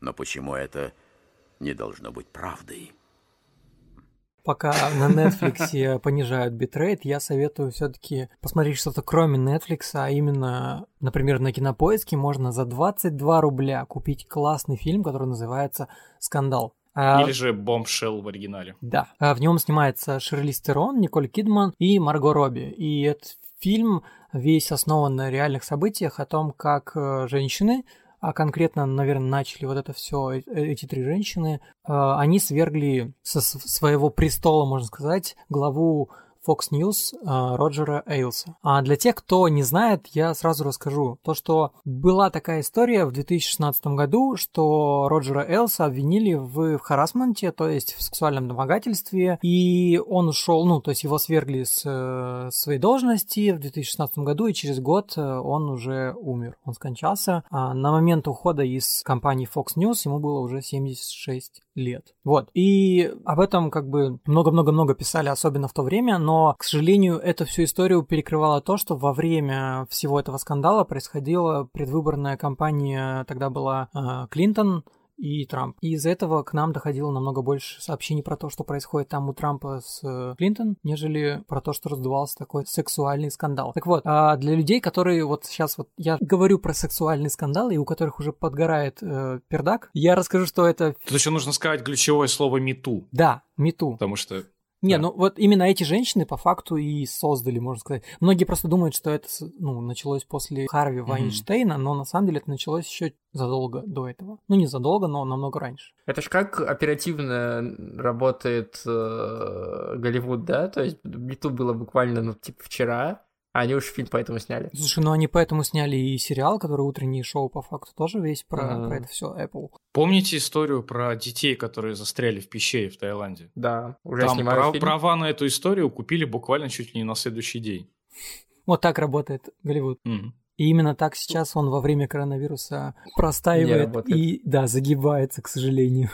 Но почему это не должно быть правдой? Пока на Netflix понижают битрейт, я советую все-таки посмотреть что-то кроме Netflix, а именно, например, на Кинопоиске можно за 22 рубля купить классный фильм, который называется «Скандал». А, Или же «Бомбшелл» в оригинале. Да. А в нем снимается Шерли Стерон, Николь Кидман и Марго Робби. И этот фильм весь основан на реальных событиях о том, как э, женщины а конкретно, наверное, начали вот это все э, эти три женщины, а, они свергли со своего престола, можно сказать, главу Fox News э, Роджера Эйлса. А для тех, кто не знает, я сразу расскажу. То, что была такая история в 2016 году, что Роджера Эйлса обвинили в, в харасменте, то есть в сексуальном домогательстве, и он ушел, ну, то есть его свергли с э, своей должности в 2016 году, и через год э, он уже умер. Он скончался. А на момент ухода из компании Fox News ему было уже 76 лет. Вот. И об этом как бы много-много-много писали, особенно в то время, но, к сожалению, эту всю историю перекрывало то, что во время всего этого скандала происходила предвыборная кампания, тогда была э, Клинтон, и Трамп. И из-за этого к нам доходило намного больше сообщений про то, что происходит там у Трампа с э, Клинтон, нежели про то, что раздувался такой сексуальный скандал. Так вот, а для людей, которые вот сейчас вот я говорю про сексуальный скандал, и у которых уже подгорает э, пердак, я расскажу, что это... Тут еще нужно сказать ключевое слово «мету». Да, мету. Потому что не, да. ну вот именно эти женщины по факту и создали, можно сказать. Многие просто думают, что это ну, началось после Харви Вайнштейна, mm-hmm. но на самом деле это началось еще задолго до этого. Ну, не задолго, но намного раньше. Это ж как оперативно работает э, Голливуд, да? То есть Биту было буквально, ну, типа, вчера, они уж фильм поэтому сняли. Слушай, ну они поэтому сняли и сериал, который утреннее шоу по факту тоже весь про, про это все Apple. Помните историю про детей, которые застряли в пещере в Таиланде? Да, уже Там прав- фильм. права на эту историю купили буквально чуть ли не на следующий день. Вот так работает Голливуд. Mm-hmm. И именно так сейчас он во время коронавируса простаивает и, да, загибается, к сожалению.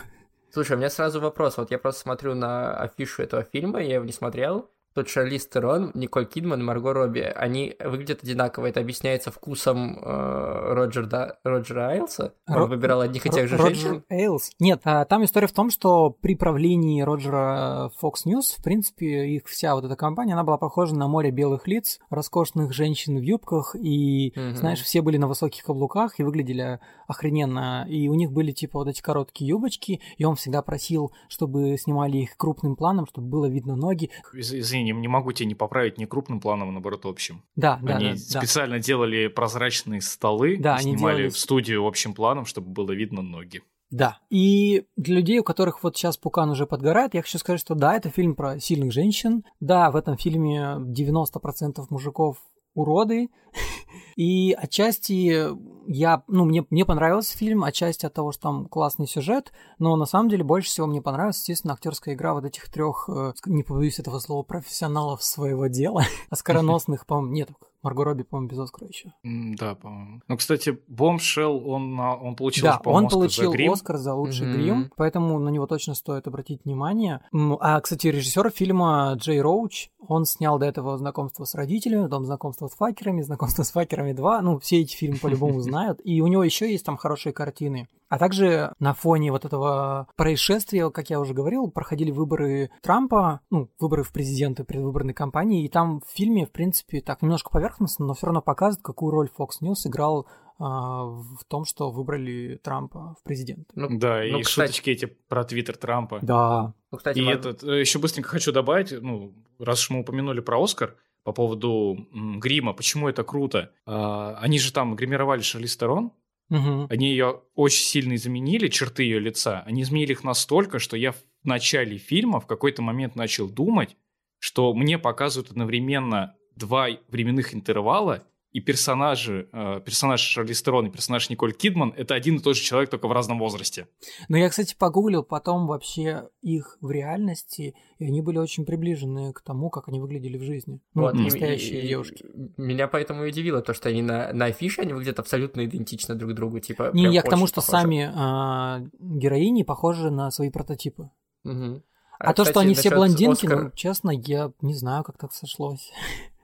Слушай, у меня сразу вопрос. Вот я просто смотрю на афишу этого фильма, я его не смотрел. Тут Шарлиз Терон, Николь Кидман, Марго Робби, они выглядят одинаково. Это объясняется вкусом э, Роджер, да, Роджера Айлса? Он Ро- выбирал одних и тех же Роджер женщин? Эйлс? Нет, а, там история в том, что при правлении Роджера Fox News, в принципе, их вся вот эта компания, она была похожа на море белых лиц, роскошных женщин в юбках, и, угу. знаешь, все были на высоких каблуках и выглядели охрененно. И у них были, типа, вот эти короткие юбочки, и он всегда просил, чтобы снимали их крупным планом, чтобы было видно ноги. Извини, не, не могу тебя не поправить ни крупным планом, а наоборот общим. Да, да. Они да, специально да. делали прозрачные столы, да, снимали делали... в студию общим планом, чтобы было видно ноги. Да. И для людей, у которых вот сейчас пукан уже подгорает, я хочу сказать, что да, это фильм про сильных женщин. Да, в этом фильме 90% мужиков уроды. И отчасти я, ну, мне, мне понравился фильм, отчасти от того, что там классный сюжет, но на самом деле больше всего мне понравилась, естественно, актерская игра вот этих трех, э, не побоюсь этого слова, профессионалов своего дела, оскароносных, по-моему, нет, Марго Робби, по-моему, без Оскара еще. Да, по-моему. Ну, кстати, Бомшелл, он, он получил, да, он Оскар получил за грим. Оскар за лучший Мгм. грим, поэтому на него точно стоит обратить внимание. А, кстати, режиссер фильма Джей Роуч, он снял до этого «Знакомство с родителями», потом «Знакомство с факерами», «Знакомство с факерами 2», ну, все эти фильмы по-любому знают, и у него еще есть там хорошие картины. А также на фоне вот этого происшествия, как я уже говорил, проходили выборы Трампа, ну, выборы в президенты предвыборной кампании, и там в фильме, в принципе, так немножко поверхностно, но все равно показывает, какую роль Fox News играл а, в том, что выбрали Трампа в президенты. Ну, Да, ну, и кстати- шуточки эти про твиттер Трампа. Да. Ну, кстати, И этот, э, еще быстренько хочу добавить, ну, раз уж мы упомянули про Оскар, по поводу м, грима, почему это круто. А, они же там гримировали Шарли Стерон, Мгм. они ее очень сильно изменили, черты ее лица. Они изменили их настолько, что я в начале фильма в какой-то момент начал думать, что мне показывают одновременно два временных интервала, и персонажи, э, персонаж Шарли Стерон и персонаж Николь Кидман — это один и тот же человек, только в разном возрасте. Но я, кстати, погуглил потом вообще их в реальности, и они были очень приближены к тому, как они выглядели в жизни. Ну, Вот, и- настоящие и- и девушки. Меня поэтому и удивило то, что они на, на афише они выглядят абсолютно идентично друг другу, типа. Не, я к тому, что похожи. сами а, героини похожи на свои прототипы. Мгм. А, то, что кстати, они все блондинки, Оскара- ну, честно, я не знаю, как так сошлось.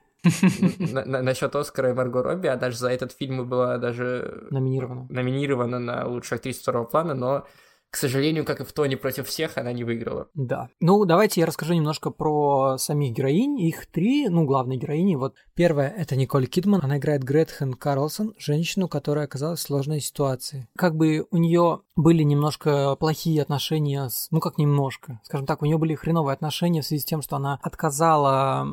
На- на- Насчет Оскара и Марго Робби, она же за этот фильм была даже Номинирована. номинирована на лучшую актрису второго плана, но, к сожалению, как и в Тони против всех, она не выиграла. Да. Ну, давайте я расскажу немножко про самих героинь. Их три, ну, главные героини. Вот первая — это Николь Кидман. Она играет Гретхен Карлсон, женщину, которая оказалась в сложной ситуации. Как бы у нее были немножко плохие отношения с... Ну, как немножко. Скажем так, у нее были хреновые отношения в связи с тем, что она отказала...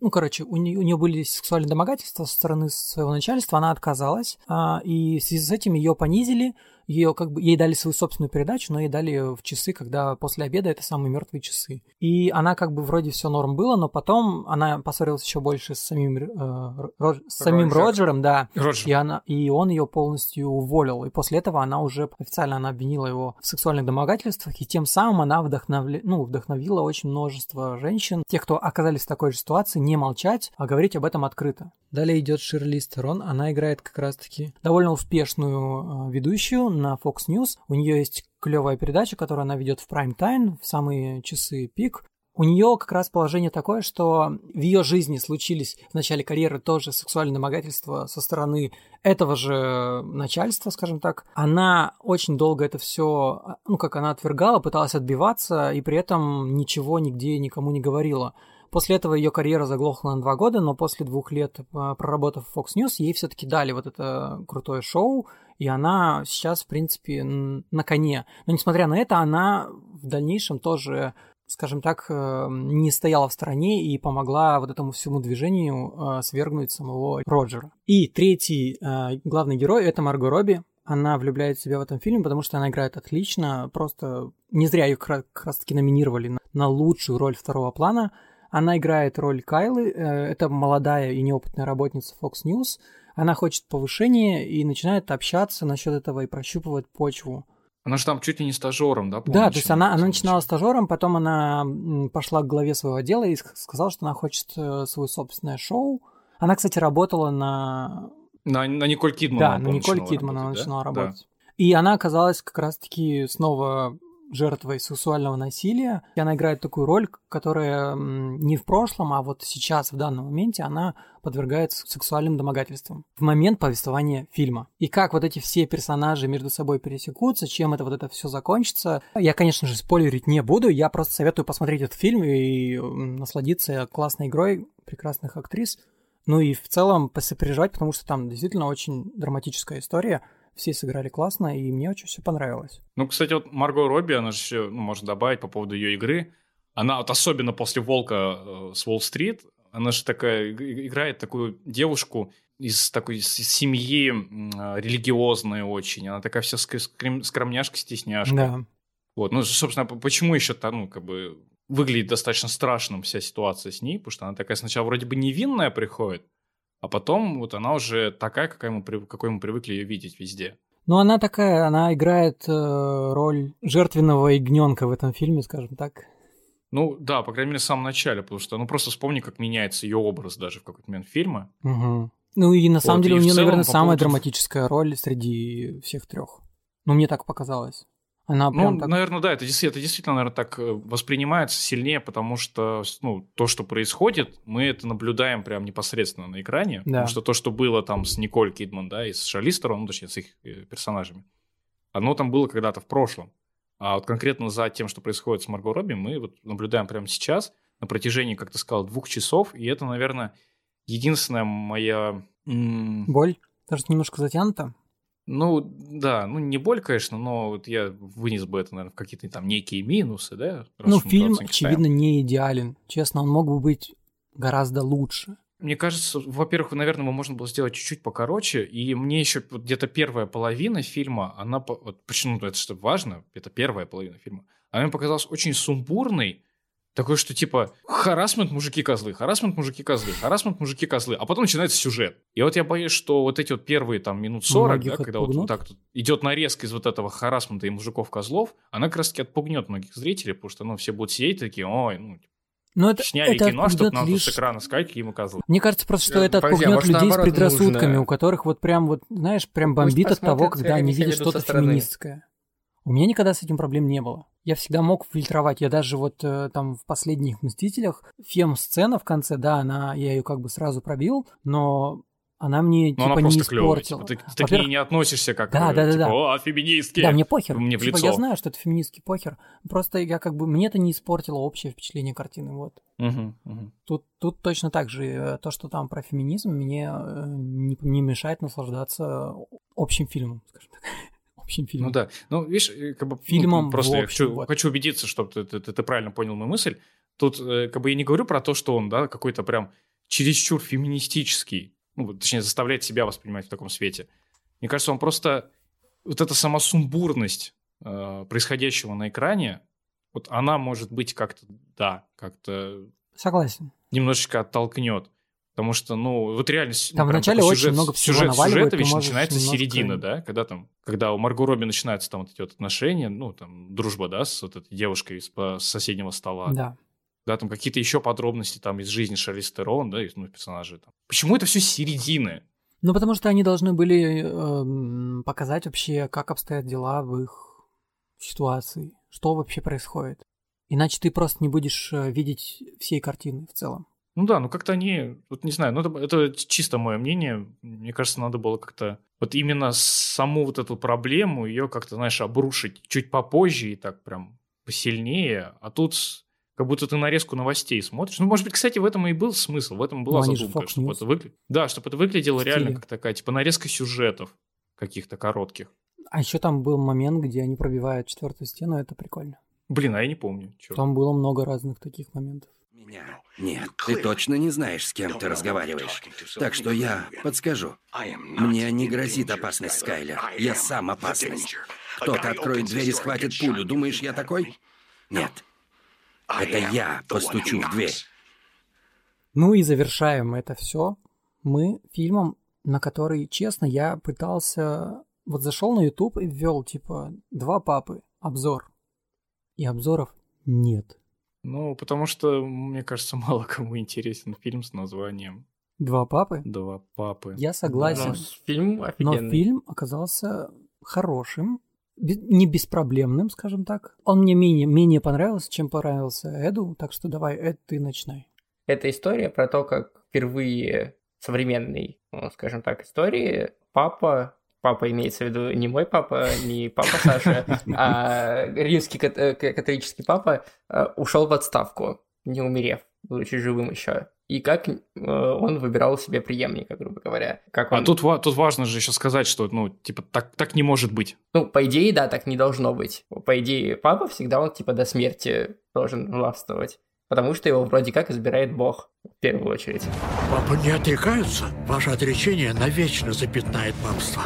Ну, короче, у нее, у нее были сексуальные домогательства со стороны своего начальства, она отказалась, а, и в связи с этим ее понизили, ее как бы ей дали свою собственную передачу, но ей дали в часы, когда после обеда это самые мертвые часы. И она как бы вроде все норм было, но потом она поссорилась еще больше с самим, э, Ро- с самим Роджер. Роджером, да. Роджер. И, она, и он ее полностью уволил. И после этого она уже официально она обвинила его в сексуальных домогательствах, и тем самым она вдохновля... ну, вдохновила очень множество женщин, тех, кто оказались в такой же ситуации, не молчать, а говорить об этом открыто. Далее идет Ширли Стерон. Она играет как раз-таки довольно успешную э, на Fox News. У нее есть клевая передача, которую она ведет в прайм-тайм, в самые часы пик. У нее как раз положение такое, что в ее жизни случились в начале карьеры тоже сексуальные домогательства со стороны этого же начальства, скажем так. Она очень долго это все, ну, как она отвергала, пыталась отбиваться, и при этом ничего нигде никому не говорила. После этого ее карьера заглохла на два года, но после двух лет э, проработав в Fox News, ей все-таки дали вот это крутое шоу, и она сейчас, в принципе, на коне. Но несмотря на это, она в дальнейшем тоже скажем так, э, не стояла в стороне и помогла вот этому всему движению э, свергнуть самого Роджера. И третий э, главный герой — это Марго Робби. Она влюбляет в себя в этом фильме, потому что она играет отлично. Просто не зря ее как раз таки номинировали на, лучшую роль второго плана. Она играет роль Кайлы. Это молодая и неопытная работница Fox News. Она хочет повышения и начинает общаться насчет этого и прощупывать почву. Она же там чуть ли не стажером, да? Да, по-моему, то есть она, она начинала стажером, потом она пошла к главе своего отдела и ск- сказала, что она хочет э, свое собственное шоу. Она, кстати, работала на... На, на Николь Кидман. да, на Николь Кидман она да? начинала Да. работать. И она оказалась как раз-таки снова жертвой сексуального насилия. И она играет такую роль, которая не в прошлом, а вот сейчас, в данном моменте, она подвергается сексуальным домогательствам в момент повествования фильма. И как вот эти все персонажи между собой пересекутся, чем это вот это все закончится. Я, конечно же, спойлерить не буду, я просто советую посмотреть этот фильм и насладиться классной игрой прекрасных актрис. Ну и в целом посопереживать, потому что там действительно очень драматическая история. Все сыграли классно, и мне очень все понравилось. Ну, кстати, вот Марго Робби, она же еще, ну, можно добавить по поводу ее игры. Она вот особенно после «Волка» э, с Уолл-стрит, она же такая, иг- играет такую девушку из такой с- семьи э, религиозной очень. Она такая вся скромняшка, стесняшка. Да. Вот, ну, собственно, почему еще там, ну, как бы, выглядит достаточно страшным вся ситуация с ней, потому что она такая сначала вроде бы невинная приходит, а потом вот она уже такая, какая мы, какой мы привыкли ее видеть везде. Ну, она такая, она играет э, роль жертвенного ягненка в этом фильме, скажем так. Ну, да, по крайней мере, в самом начале, потому что, ну, просто вспомни, как меняется ее образ даже в какой-то момент фильма. Угу. Ну и на самом Вот, деле у нее, целом, наверное, самая поводу- драматическая роль среди всех трех. Ну, мне так показалось. Она Ну, так... наверное, да, это, это действительно, наверное, так э, воспринимается сильнее, потому что, ну, то, что происходит, мы это наблюдаем прям непосредственно на экране. Да. Потому что то, что было там с Николь Кидман, да, и с Шарли Стерон, ну, точнее, с их э, персонажами, оно там было когда-то в прошлом. А вот конкретно за тем, что происходит с Марго Робби, мы вот наблюдаем прямо сейчас, на протяжении, как ты сказал, двух часов, и это, наверное, единственная моя... Боль? Даже немножко затянута. Ну, да, ну не боль, конечно, но вот я вынес бы это, наверное, в какие-то там некие минусы, да? ну, фильм, очевидно, не идеален. Честно, он мог бы быть гораздо лучше. Мне кажется, во-первых, наверное, его можно было сделать чуть-чуть покороче, и мне еще где-то первая половина фильма, она, вот почему это что важно, это первая половина фильма, она мне показалась очень сумбурной, такой, что типа харасмент мужики-козлы, харасмент мужики-козлы, харасмент мужики-козлы, а потом начинается сюжет. И вот я боюсь, что вот эти вот первые там минут 40, Многих да, когда вот, отпугнут. вот так вот идет нарезка из вот этого харасмента и мужиков-козлов, она как раз-таки отпугнет многих зрителей, потому что, ну, все будут сидеть такие, ой, ну, Но это, сняли это кино, чтобы нам тут лишь- с экрана сказать, какие мы козлы. Мне кажется просто, что Э, это подожди, а отпугнет может, людей с предрассудками, нужно- у которых вот прям вот, знаешь, прям бомбит от того, когда они реально видят что-то феминистское. У меня никогда с этим проблем не было. Я всегда мог фильтровать. Я даже вот э, там в последних «Мстителях» фем-сцена в конце, да, она, я ее как бы сразу пробил, но она мне Но типа она не просто клевая. испортила. Типа, ты, ты к ней не относишься как Да, э, да, да, типа, да. о, феминистки. Да, мне похер. Мне в Типа, лицо. я знаю, что это феминистский похер. Просто я как бы мне это не испортило общее впечатление картины. Вот. Мгм, мгм. Тут, тут точно так же. э, То, что там про феминизм, мне э, не, не мешает наслаждаться общим фильмом, скажем так. Общим фильмом. Ну да. Ну, видишь, э, как бы... ну, Фильмом просто в я хочу, вот. хочу убедиться, чтобы ты, ты- ты- ты правильно понял мою мысль. Тут э, как бы я не говорю про то, что он, да, какой-то прям чересчур феминистический. Ну, точнее, заставляет себя воспринимать в таком свете. Мне кажется, он просто... Вот эта сама сумбурность э, происходящего на экране, вот она может быть как-то, да, как-то Согласен. немножечко оттолкнет. Потому что, ну, вот реально... с- Там вначале такой очень много всего сюжет, сюжета можешь начинается немножко- середины, да? Когда там, когда у Марго Робби начинаются там вот эти вот отношения, ну, там, дружба, да, с вот этой девушкой из соседнего стола. Да. Да, там какие-то еще подробности там из жизни Шарли Стерон, да, из, ну, персонажей там. Почему это все середины? Ну, потому что они должны были эм, показать вообще, как обстоят дела в их ситуации, что вообще происходит. Иначе ты просто не будешь э, видеть всей картины в целом. Ну да, ну как-то они, вот не знаю, ну это, это чисто мое мнение. Мне кажется, надо было как-то вот именно саму вот эту проблему ее как-то, знаешь, обрушить чуть попозже и так прям посильнее. А тут как будто ты нарезку новостей смотришь. Ну, может быть, кстати, в этом и был смысл, в этом была Ну, задумка, чтобы News. это выгля- Да, чтобы это выглядело В реально как такая, типа, нарезка сюжетов каких-то коротких. А еще там был момент, где они пробивают четвертую стену, это прикольно. Блин, а я не помню. чё. Там было много разных таких моментов. Меня. Нет, ты точно не знаешь, с кем ты разговариваешь. Так что я подскажу. Мне не грозит опасность, Скайлер. Я сам опасность. Кто-то откроет дверь и схватит пулю. Думаешь, я такой? Нет. Это я постучу в дверь. Ну и завершаем это все мы фильмом, на который, честно, я пытался... Вот зашел на YouTube и ввел, типа, два папы, обзор. И обзоров нет. Ну, потому что, мне кажется, мало кому интересен фильм с названием Два папы? «Два папы». Я согласен. Ну, фильм Но офигенный. фильм оказался хорошим, не беспроблемным, скажем так. Он мне менее, менее понравился, чем понравился Эду, так что давай, Эд, ты начинай. Это история про то, как впервые современной, ну, скажем так, истории папа, папа имеется в виду не мой папа, не папа Саша, а римский э, католический папа э, ушел в отставку, не умерев, будучи живым еще. И как э, он выбирал себе преемника, грубо говоря. Как он... А тут, тут важно же еще сказать, что, ну, типа, так, так не может быть. Ну, по идее, да, так не должно быть. По идее, папа всегда он типа до смерти должен властвовать. Потому что его вроде как избирает Бог, в первую очередь. Папа не отрекаются? Ваше отречение навечно запятнает папство.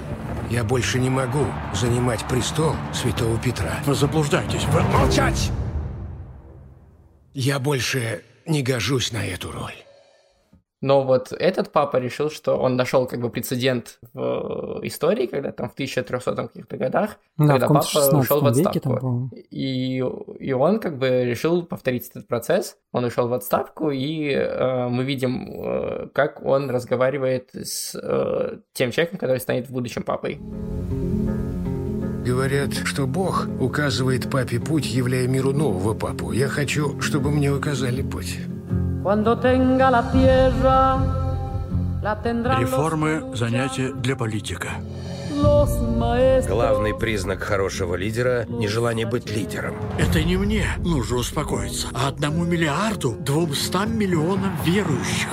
Я больше не могу занимать престол святого Петра. Вы заблуждаетесь. Вы... Молчать! Я больше не гожусь на эту роль. Но вот этот папа решил, что он нашел как бы прецедент в истории, когда там в 1300 каких-то годах, Да, когда папа ушел в 16 веке там, отставку. И, и он как бы решил повторить этот процесс. Он ушел в отставку, и э, мы видим, э, как он разговаривает с э, тем человеком, который станет в будущем папой. Говорят, что Бог указывает папе путь, являя миру нового папу. Я хочу, чтобы мне указали путь. Реформы – занятие для политика. Главный признак хорошего лидера – нежелание быть лидером. Это не мне нужно успокоиться, а одному миллиарду двумстам миллионам верующих.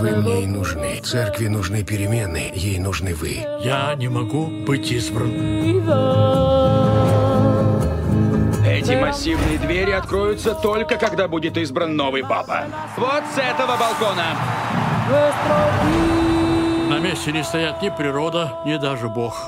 Вы мне и нужны. Церкви нужны перемены, ей нужны вы. Я не могу быть избран. Эти массивные двери откроются только когда будет избран новый папа. Вот с этого балкона. На месте не стоят ни природа, ни даже Бог.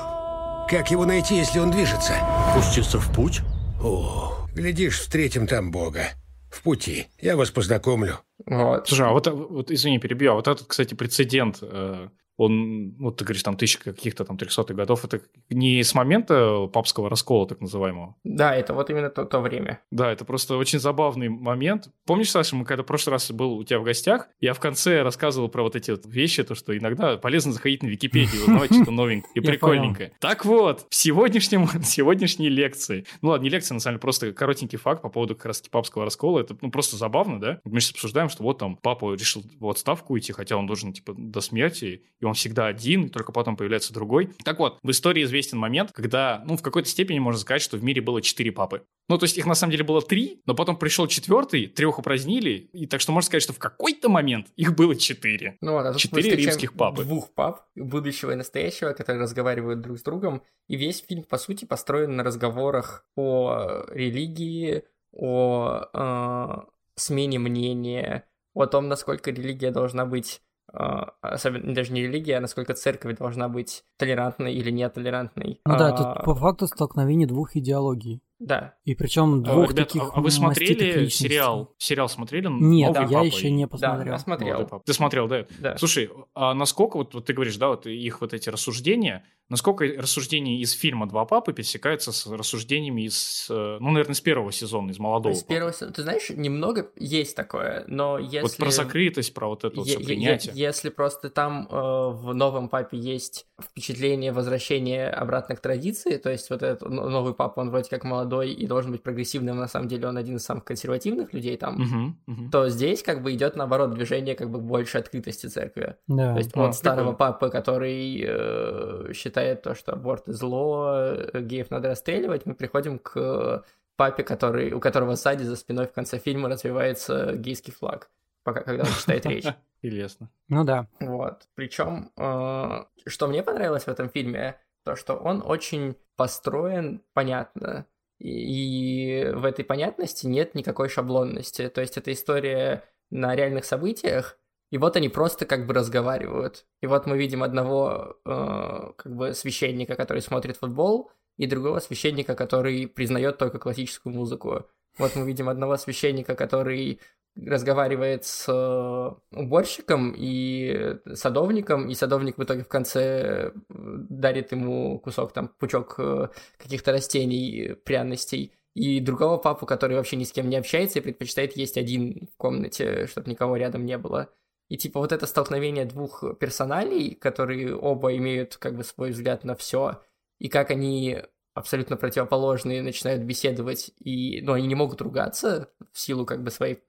Как его найти, если он движется? Пуститься в путь? О, глядишь, встретим там Бога. В пути. Я вас познакомлю. Вот. Слушай, а вот, вот извини, перебью, а вот этот, кстати, прецедент, э, он, вот ты говоришь, там, тысяча каких-то там 300 годов, это не с момента папского раскола, так называемого? Да, это вот именно то, то время. Да, это просто очень забавный момент. Помнишь, Саша, мы когда в прошлый раз был у тебя в гостях, я в конце рассказывал про вот эти вот вещи, то, что иногда полезно заходить на Википедию, узнавать что-то новенькое и прикольненькое. Так вот, в сегодняшнем, сегодняшней лекции, ну ладно, не лекция, на самом деле, просто коротенький факт по поводу как раз папского раскола, это ну, просто забавно, да? Мы сейчас обсуждаем, что вот там папа решил в отставку уйти, хотя он должен, типа, до смерти, и он всегда один, и только потом появляется другой. Так вот, в истории известен момент, когда, ну, в какой-то степени можно сказать, что в мире было четыре папы. Ну, то есть их на самом деле было три, но потом пришел четвертый, трех упразднили, и так что можно сказать, что в какой-то момент их было четыре. Ну вот, а Четыре римских папы. Двух пап, будущего и настоящего, которые разговаривают друг с другом. И весь фильм, по сути, построен на разговорах о религии, о э, смене мнения, о том, насколько религия должна быть, особенно даже не религия, а насколько церковь должна быть толерантной или нетолерантной. Ну да, А, тут по факту столкновение двух идеологий. Да. И причем А, двух ребят, таких а- а вы смотрели сериал? Сериал смотрели? Нет, «Новый я папа» еще не Да, посмотрел. я смотрел. Ты смотрел, да? Да. Слушай, а насколько, вот, вот ты говоришь, да, вот их вот эти рассуждения, насколько рассуждения из фильма «Два папы» пересекаются с рассуждениями из, э, ну, наверное, с первого сезона, из молодого С первого сезона- Ты знаешь, немного есть такое, но если... Вот про закрытость, про вот это вот все принятие. Если просто там э, в новом папе есть впечатление возвращения обратно к традиции, то есть вот этот новый папа, он вроде как молодой и должен быть прогрессивным, на самом деле он один из самых консервативных людей там, Мгм, мгм. то здесь как бы идет наоборот движение как бы больше открытости церкви. Да. То есть А, от старого прикольно. папы, который э, считает то, что аборт зло, э, геев надо расстреливать, мы приходим к папе, который, у которого сзади за спиной в конце фильма развивается гейский флаг, пока когда он читает речь. Интересно. Ну да. Вот. Причем, э, что мне понравилось в этом фильме, то, что он очень построен понятно. И, в этой понятности нет никакой шаблонности. То есть это история на реальных событиях, и вот они просто как бы разговаривают. И вот мы видим одного э, как бы священника, который смотрит футбол, и другого священника, который признает только классическую музыку. Вот мы видим одного священника, который разговаривает с э, уборщиком и садовником, и садовник в итоге в конце э, дарит ему кусок, там, пучок э, каких-то растений, пряностей, и другого папу, который вообще ни с кем не общается и предпочитает есть один в комнате, чтобы никого рядом не было. И типа вот это столкновение двух персоналей, которые оба имеют как бы свой взгляд на все, и как они абсолютно противоположные начинают беседовать, и, ну, они не могут ругаться в силу как бы своей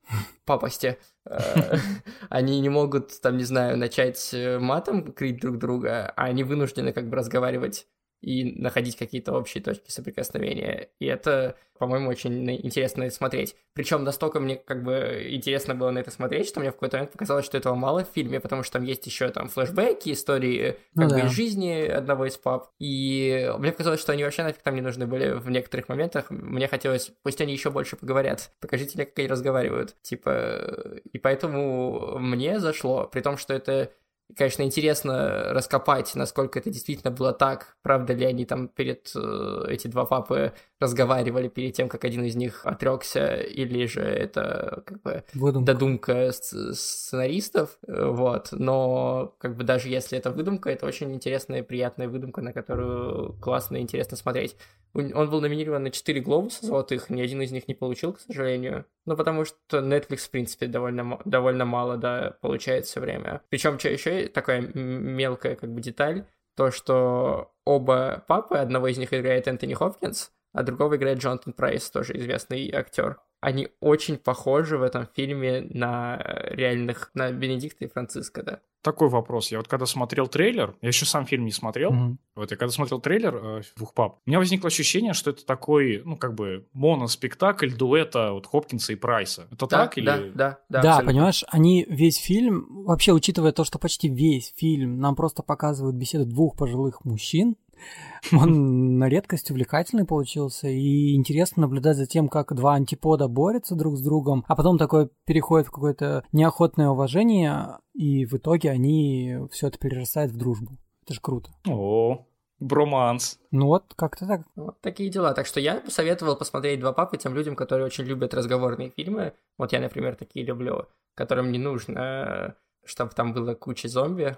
папости. Э, Они не могут, там, не знаю, начать э, матом крыть друг друга, а они вынуждены как бы разговаривать и находить какие-то общие точки соприкосновения. И это, по-моему, очень интересно смотреть. Причем настолько мне как бы интересно было на это смотреть, что мне в какой-то момент показалось, что этого мало в фильме, потому что там есть еще там флешбеки, истории Ну как бы да. из жизни одного из пап. И мне показалось, что они вообще нафиг там не нужны были в некоторых моментах. Мне хотелось, пусть они еще больше поговорят. Покажите мне, как они разговаривают. Типа, и поэтому мне зашло, при том, что это И, конечно, интересно раскопать, насколько это действительно было так. Правда ли они там перед э, эти два папы разговаривали перед тем, как один из них отрекся, или же это как бы Выдумка. додумка сценаристов, э, вот. Но как бы даже если это выдумка, это очень интересная и приятная выдумка, на которую классно и интересно смотреть. Он был номинирован на 4 глобуса золотых, ни один из них не получил, к сожалению. Ну, потому что Netflix, в принципе, довольно, довольно мало, да, получает все время. Причем что еще такая мелкая как бы деталь, то, что оба папы, одного из них играет Энтони Хопкинс, а другого играет Джонатан Прайс, тоже известный актер. Они очень похожи в этом фильме на э, реальных, на Бенедикта и Франциска, да. Такой вопрос. Я вот когда смотрел трейлер, я еще сам фильм не смотрел, Мгм. вот я когда смотрел трейлер э, «Двух пап», у меня возникло ощущение, что это такой, ну, как бы моноспектакль дуэта вот Хопкинса и Прайса. Это Да, так или... да, да, да, Да, абсолютно. понимаешь, они весь фильм, вообще учитывая то, что почти весь фильм нам просто показывают беседу двух пожилых мужчин, он на редкость увлекательный получился, и интересно наблюдать за тем, как два антипода борются друг с другом, а потом такое переходит в какое-то неохотное уважение, и в итоге они все это перерастает в дружбу. Это же круто. О, броманс. Ну вот, как-то так. Вот такие дела. Так что я посоветовал посмотреть «Два папы» тем людям, которые очень любят разговорные фильмы. Вот я, например, такие люблю, которым не нужно, чтобы там было куча зомби.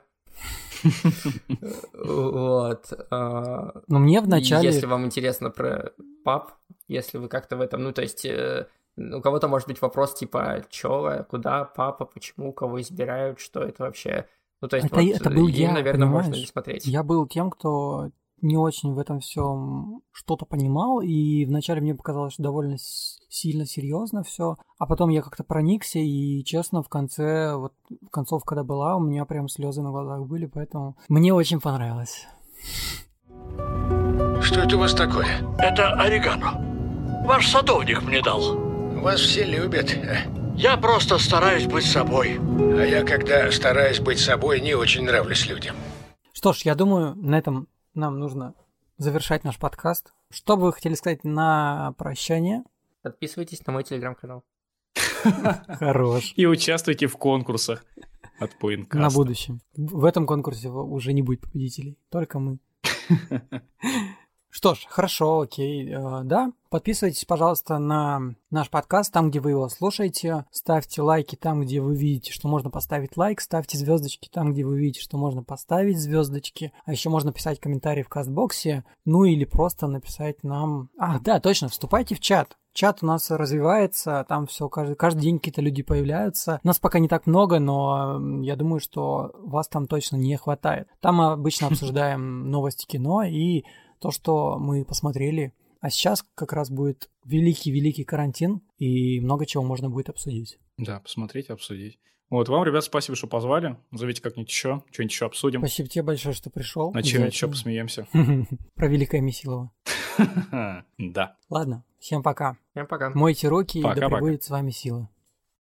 Вот. а, Но мне и вначале... Если вам интересно про пап, если вы как-то в этом, ну, то есть, э, у кого-то может быть вопрос типа, чё, куда папа, почему, кого избирают, что это вообще... Ну, то есть, это, вот, это был им, я, наверное, можно понимаешь? не смотреть. Я был тем, кто не очень в этом всем что-то понимал, и вначале мне показалось, что довольно сильно серьезно все, а потом я как-то проникся, и честно, в конце, вот концовка, когда была, у меня прям слезы на глазах были, поэтому мне очень понравилось. Что это у вас такое? Это орегано. Ваш садовник мне дал. Вас все любят. Я просто стараюсь быть собой. А я, когда стараюсь быть собой, не очень нравлюсь людям. Что ж, я думаю, на этом нам нужно завершать наш подкаст. Что бы вы хотели сказать на прощание? Подписывайтесь на мой телеграм-канал. Хорош. И участвуйте в конкурсах от Поинкаста. На будущем. В этом конкурсе уже не будет победителей, только мы. Что ж, хорошо, окей. Э, Да, подписывайтесь, пожалуйста, на наш подкаст, там, где вы его слушаете. Ставьте лайки там, где вы видите, что можно поставить лайк. Ставьте звездочки там, где вы видите, что можно поставить звездочки. А еще можно писать комментарии в кастбоксе. Ну или просто написать нам... А, да, точно, вступайте в чат. Чат у нас развивается, там все, каждый, каждый день какие-то люди появляются. Нас пока не так много, но я думаю, что вас там точно не хватает. Там обычно обсуждаем новости кино и то, что мы посмотрели. А сейчас как раз будет великий-великий карантин, и много чего можно будет обсудить. Да, посмотреть, обсудить. Вот, вам, ребят, спасибо, что позвали. Зовите как-нибудь еще, что-нибудь еще обсудим. Спасибо тебе большое, что пришел. На чем еще посмеемся. Про великое Месилово. Да. Ладно, всем пока. Всем пока. Мойте руки, и да пребудет с вами сила.